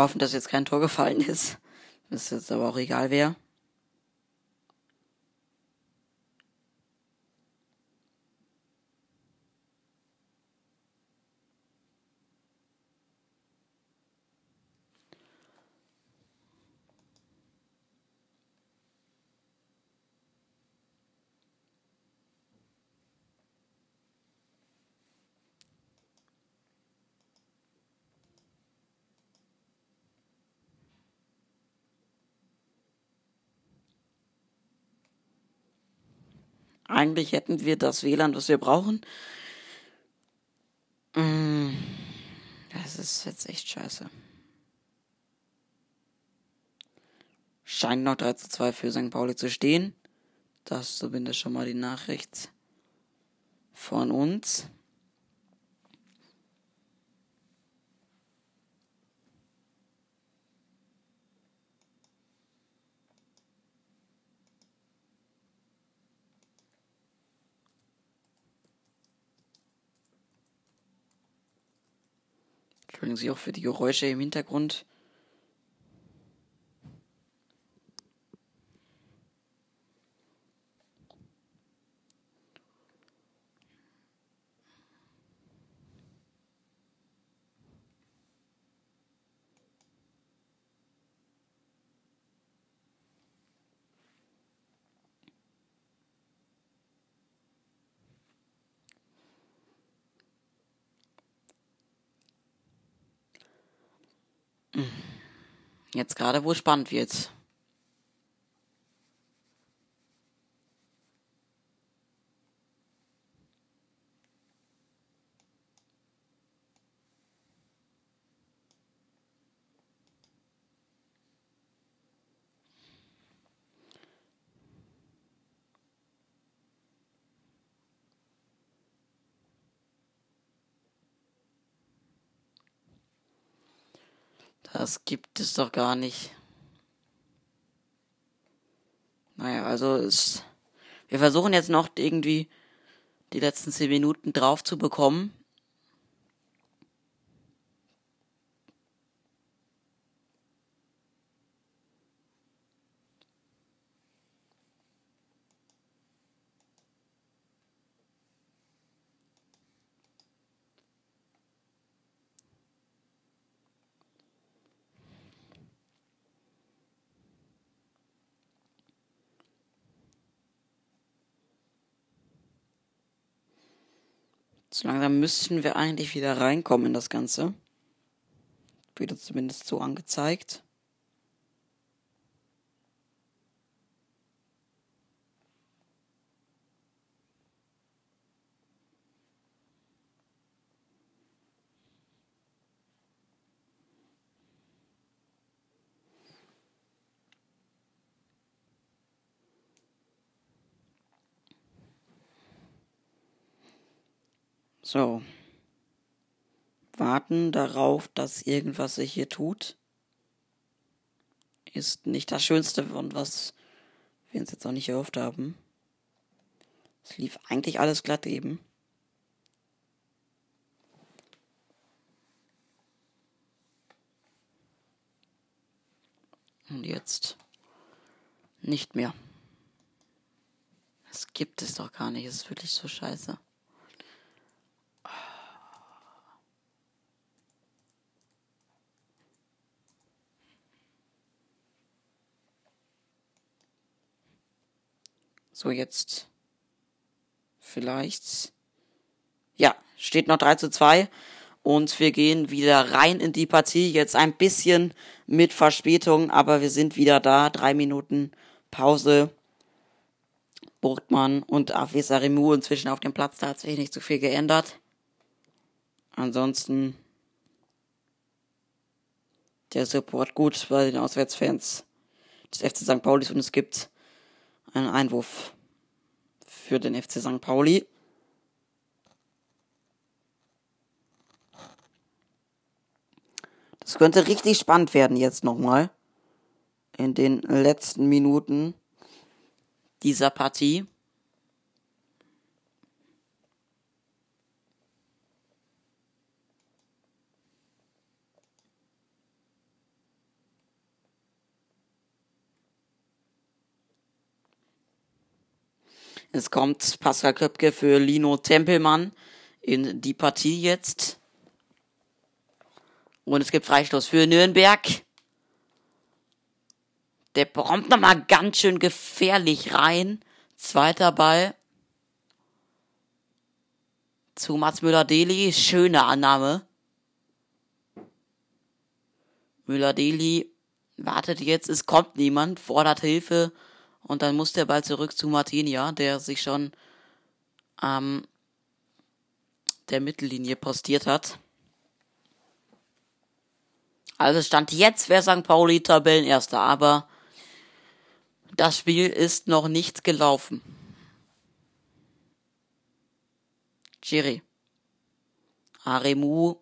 Hoffen, dass jetzt kein Tor gefallen ist. Ist jetzt aber auch egal wer. Eigentlich hätten wir das WLAN, was wir brauchen. Mm, das ist jetzt echt scheiße. Scheint noch 3 zu 2 für St. Pauli zu stehen. Das ist zumindest schon mal die Nachricht von uns. Entschuldigen Sie auch für die Geräusche im Hintergrund. jetzt gerade, wo es spannend wird. Es gibt es doch gar nicht. Naja, also es. Wir versuchen jetzt noch irgendwie die letzten zehn Minuten drauf zu bekommen. So langsam müssten wir eigentlich wieder reinkommen in das Ganze. Wird uns zumindest so angezeigt. So. Warten darauf, dass irgendwas sich hier tut. Ist nicht das Schönste und was wir uns jetzt auch nicht erhofft haben. Es lief eigentlich alles glatt eben. Und jetzt nicht mehr. Das gibt es doch gar nicht. Es ist wirklich so scheiße. So, jetzt vielleicht. Ja, steht noch 3 zu 2. Und wir gehen wieder rein in die Partie. Jetzt ein bisschen mit Verspätung, aber wir sind wieder da. Drei Minuten Pause. Burgmann und Afis Arimu inzwischen auf dem Platz. Da hat sich nicht so viel geändert. Ansonsten der Support gut bei den Auswärtsfans des FC St. Paulis und es gibt ein Einwurf für den FC St. Pauli. Das könnte richtig spannend werden jetzt nochmal. In den letzten Minuten dieser Partie. Es kommt Pascal Köpke für Lino Tempelmann in die Partie jetzt. Und es gibt Freistoß für Nürnberg. Der kommt nochmal ganz schön gefährlich rein. Zweiter Ball. Zu Mats Müller-Deli. Schöne Annahme. Müller-Deli wartet jetzt. Es kommt niemand. Fordert Hilfe. Und dann muss der Ball zurück zu Martinia, der sich schon ähm, der Mittellinie postiert hat. Also stand jetzt wäre St. Pauli Tabellenerster, aber das Spiel ist noch nicht gelaufen. Chiri. Aremu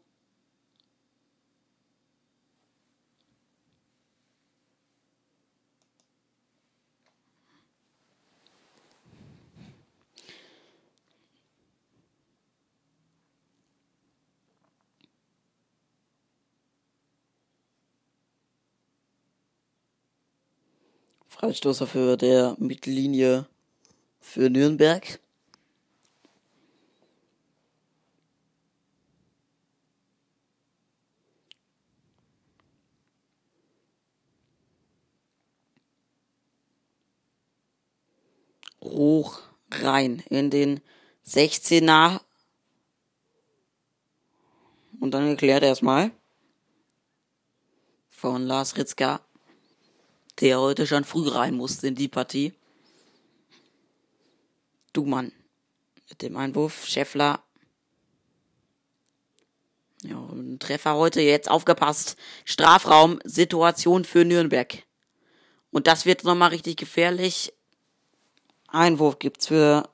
Freistoß auf Höhe der Mittellinie für Nürnberg. Hoch rein in den 16er. Und dann geklärt erstmal von Lars Ritzka der heute schon früh rein musste in die Partie. Dumann mit dem Einwurf, Scheffler. Ja, ein Treffer heute, jetzt aufgepasst. Strafraum, Situation für Nürnberg. Und das wird nochmal richtig gefährlich. Einwurf gibt's für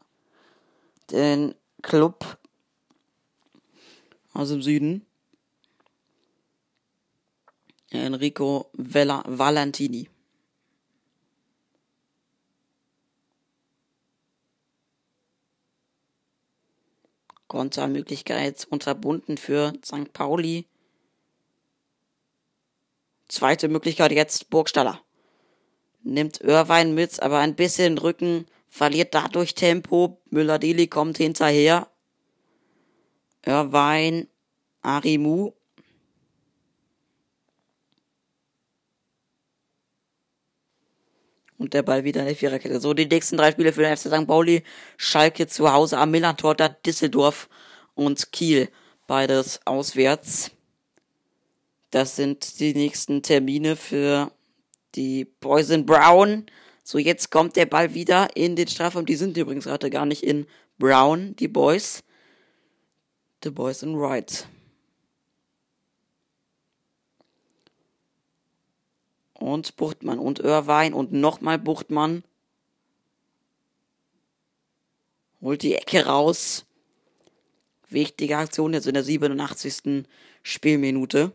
den Club aus dem Süden. Enrico Vella Valentini. Kontermöglichkeit unterbunden für St. Pauli. Zweite Möglichkeit jetzt Burgstaller. Nimmt Irwein mit, aber ein bisschen Rücken, verliert dadurch Tempo. Müller-Deli kommt hinterher. Irwein, Arimu. Und der Ball wieder in der Viererkette. So, die nächsten drei Spiele für den FC St. Pauli. Schalke zu Hause am Millantor, Düsseldorf und Kiel. Beides auswärts. Das sind die nächsten Termine für die Boys in Brown. So, jetzt kommt der Ball wieder in den Strafraum. Die sind übrigens gerade gar nicht in Brown, die Boys. The Boys in White. Und Buchtmann und Irvine und nochmal Buchtmann. Holt die Ecke raus. Wichtige Aktion jetzt in der 87. Spielminute.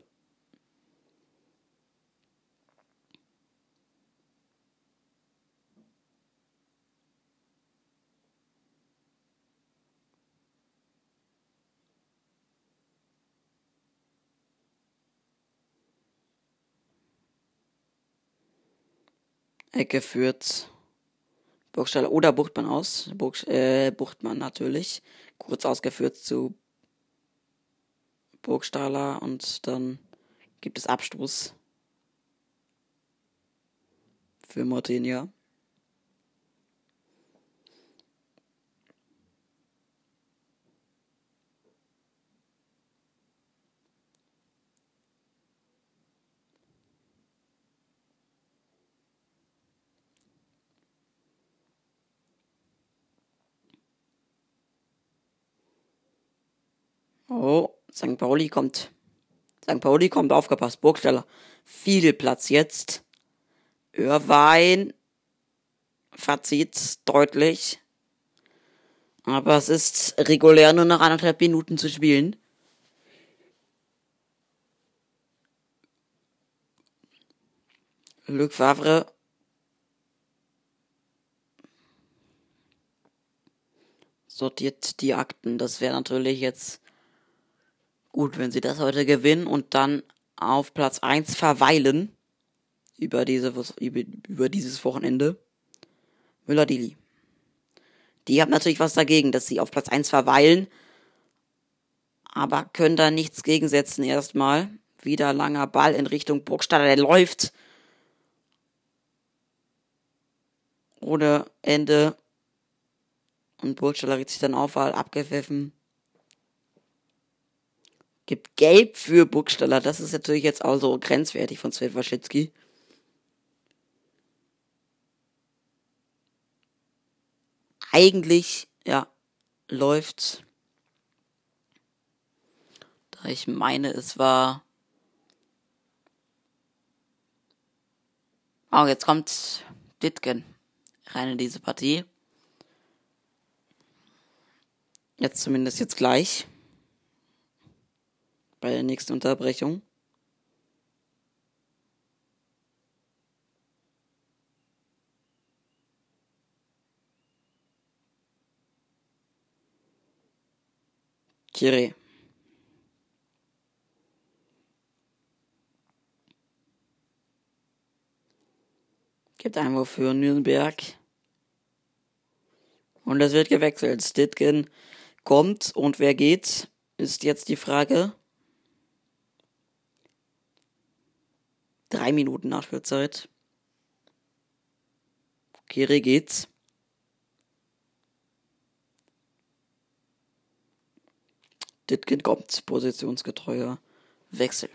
Ecke führt Burgstaller oder Buchtmann aus. Burg, äh, Buchtmann natürlich. Kurz ausgeführt zu Burgstaller und dann gibt es Abstoß für Martinia. Oh, St. Pauli kommt. St. Pauli kommt, aufgepasst. Burgstaller. Viel Platz jetzt. Irwein verzieht deutlich. Aber es ist regulär nur noch anderthalb Minuten zu spielen. Luc Favre sortiert die Akten. Das wäre natürlich jetzt Gut, wenn sie das heute gewinnen und dann auf Platz 1 verweilen über, diese, über, über dieses Wochenende. Müller-Dili. Die haben natürlich was dagegen, dass sie auf Platz 1 verweilen, aber können da nichts gegensetzen erstmal. Wieder langer Ball in Richtung Burgstaller, der läuft ohne Ende. Und Burgstaller regt sich dann auf, weil abgepfiffen. Gibt Gelb für Burgstaller. Das ist natürlich jetzt auch so grenzwertig von Sven Waschitsky. Eigentlich, ja, läuft. Da ich meine, es war. Oh, jetzt kommt Ditken rein in diese Partie. Jetzt zumindest jetzt gleich bei der nächsten Unterbrechung. Kire. Gibt Einwurf für Nürnberg. Und es wird gewechselt. Stitgen kommt und wer geht, ist jetzt die Frage. Drei Minuten Nachspielzeit. Kiri geht's. Ditkin kommt, positionsgetreuer Wechsel.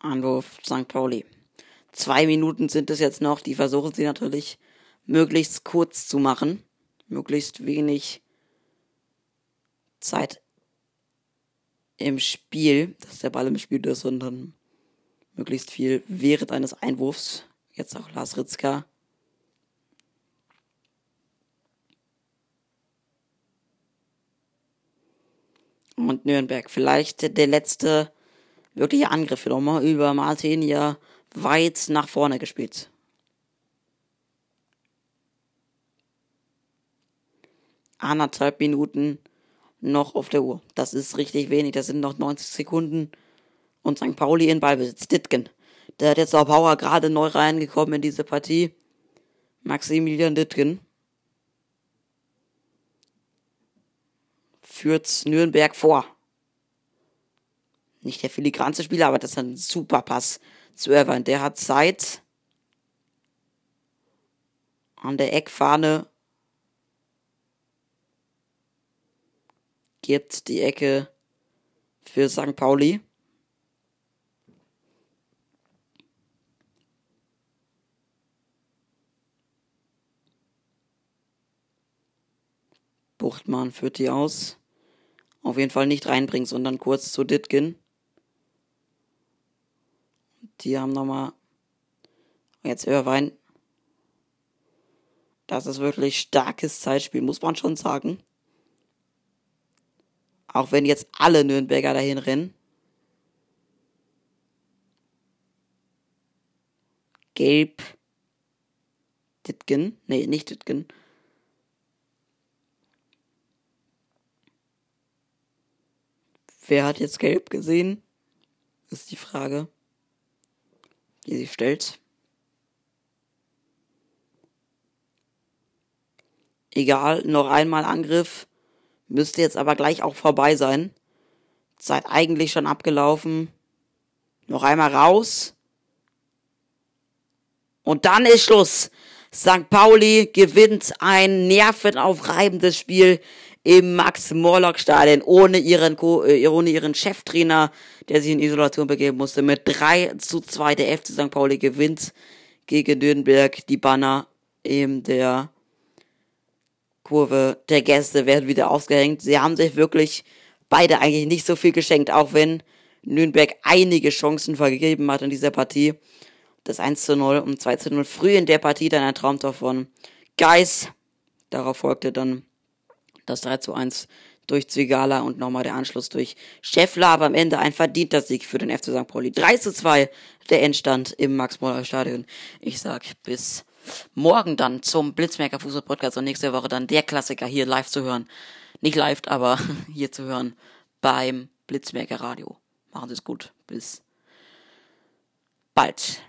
Anwurf St. Pauli. Zwei Minuten sind es jetzt noch. Die versuchen sie natürlich möglichst kurz zu machen. Möglichst wenig Zeit im Spiel, dass der Ball im Spiel ist, sondern möglichst viel während eines Einwurfs. Jetzt auch Lars Ritzka. Und Nürnberg. Vielleicht der letzte wirkliche Angriff nochmal über Martin ja weit nach vorne gespielt. Anderthalb Minuten noch auf der Uhr. Das ist richtig wenig. Das sind noch 90 Sekunden. Und St. Pauli in Ballbesitz. Dittgen. Der hat jetzt auch Bauer gerade neu reingekommen in diese Partie. Maximilian Dittgen. Führt Nürnberg vor. Nicht der filigranste Spieler, aber das ist ein super Pass zu Irvine. Der hat Zeit. An der Eckfahne gibt die Ecke für St. Pauli. Buchtmann führt die aus. Auf jeden Fall nicht reinbringen, sondern kurz zu Ditkin. Die haben nochmal. Jetzt Irwein. Das ist wirklich starkes Zeitspiel, muss man schon sagen. Auch wenn jetzt alle Nürnberger dahin rennen. Gelb. Ditgen. Nee, nicht Ditgen. Wer hat jetzt gelb gesehen? Ist die Frage, die sich stellt. Egal, noch einmal Angriff. Müsste jetzt aber gleich auch vorbei sein. Zeit eigentlich schon abgelaufen. Noch einmal raus. Und dann ist Schluss. St. Pauli gewinnt ein nervenaufreibendes Spiel im Max-Morlock-Stadion ohne ihren, Co äh, ohne ihren Cheftrainer, der sich in Isolation begeben musste. Mit 3 zu 2 der FC St. Pauli gewinnt gegen Nürnberg die Banner in der Kurve der Gäste werden wieder ausgehängt. Sie haben sich wirklich beide eigentlich nicht so viel geschenkt, auch wenn Nürnberg einige Chancen vergeben hat in dieser Partie. Das 1 zu 0 und 2 zu 0 früh in der Partie dann ein Traumtor von Geis. Darauf folgte dann das 3 zu 1 durch Zwigala und nochmal der Anschluss durch Scheffler, aber am Ende ein verdienter Sieg für den FC St. Pauli. 3 zu 2 der Endstand im Max-Morlock-Stadion. Ich sag bis morgen dann zum Blitzmerker Fußball Podcast und nächste Woche dann der Klassiker hier live zu hören. Nicht live, aber hier zu hören beim Blitzmerker Radio. Machen Sie es gut. Bis bald.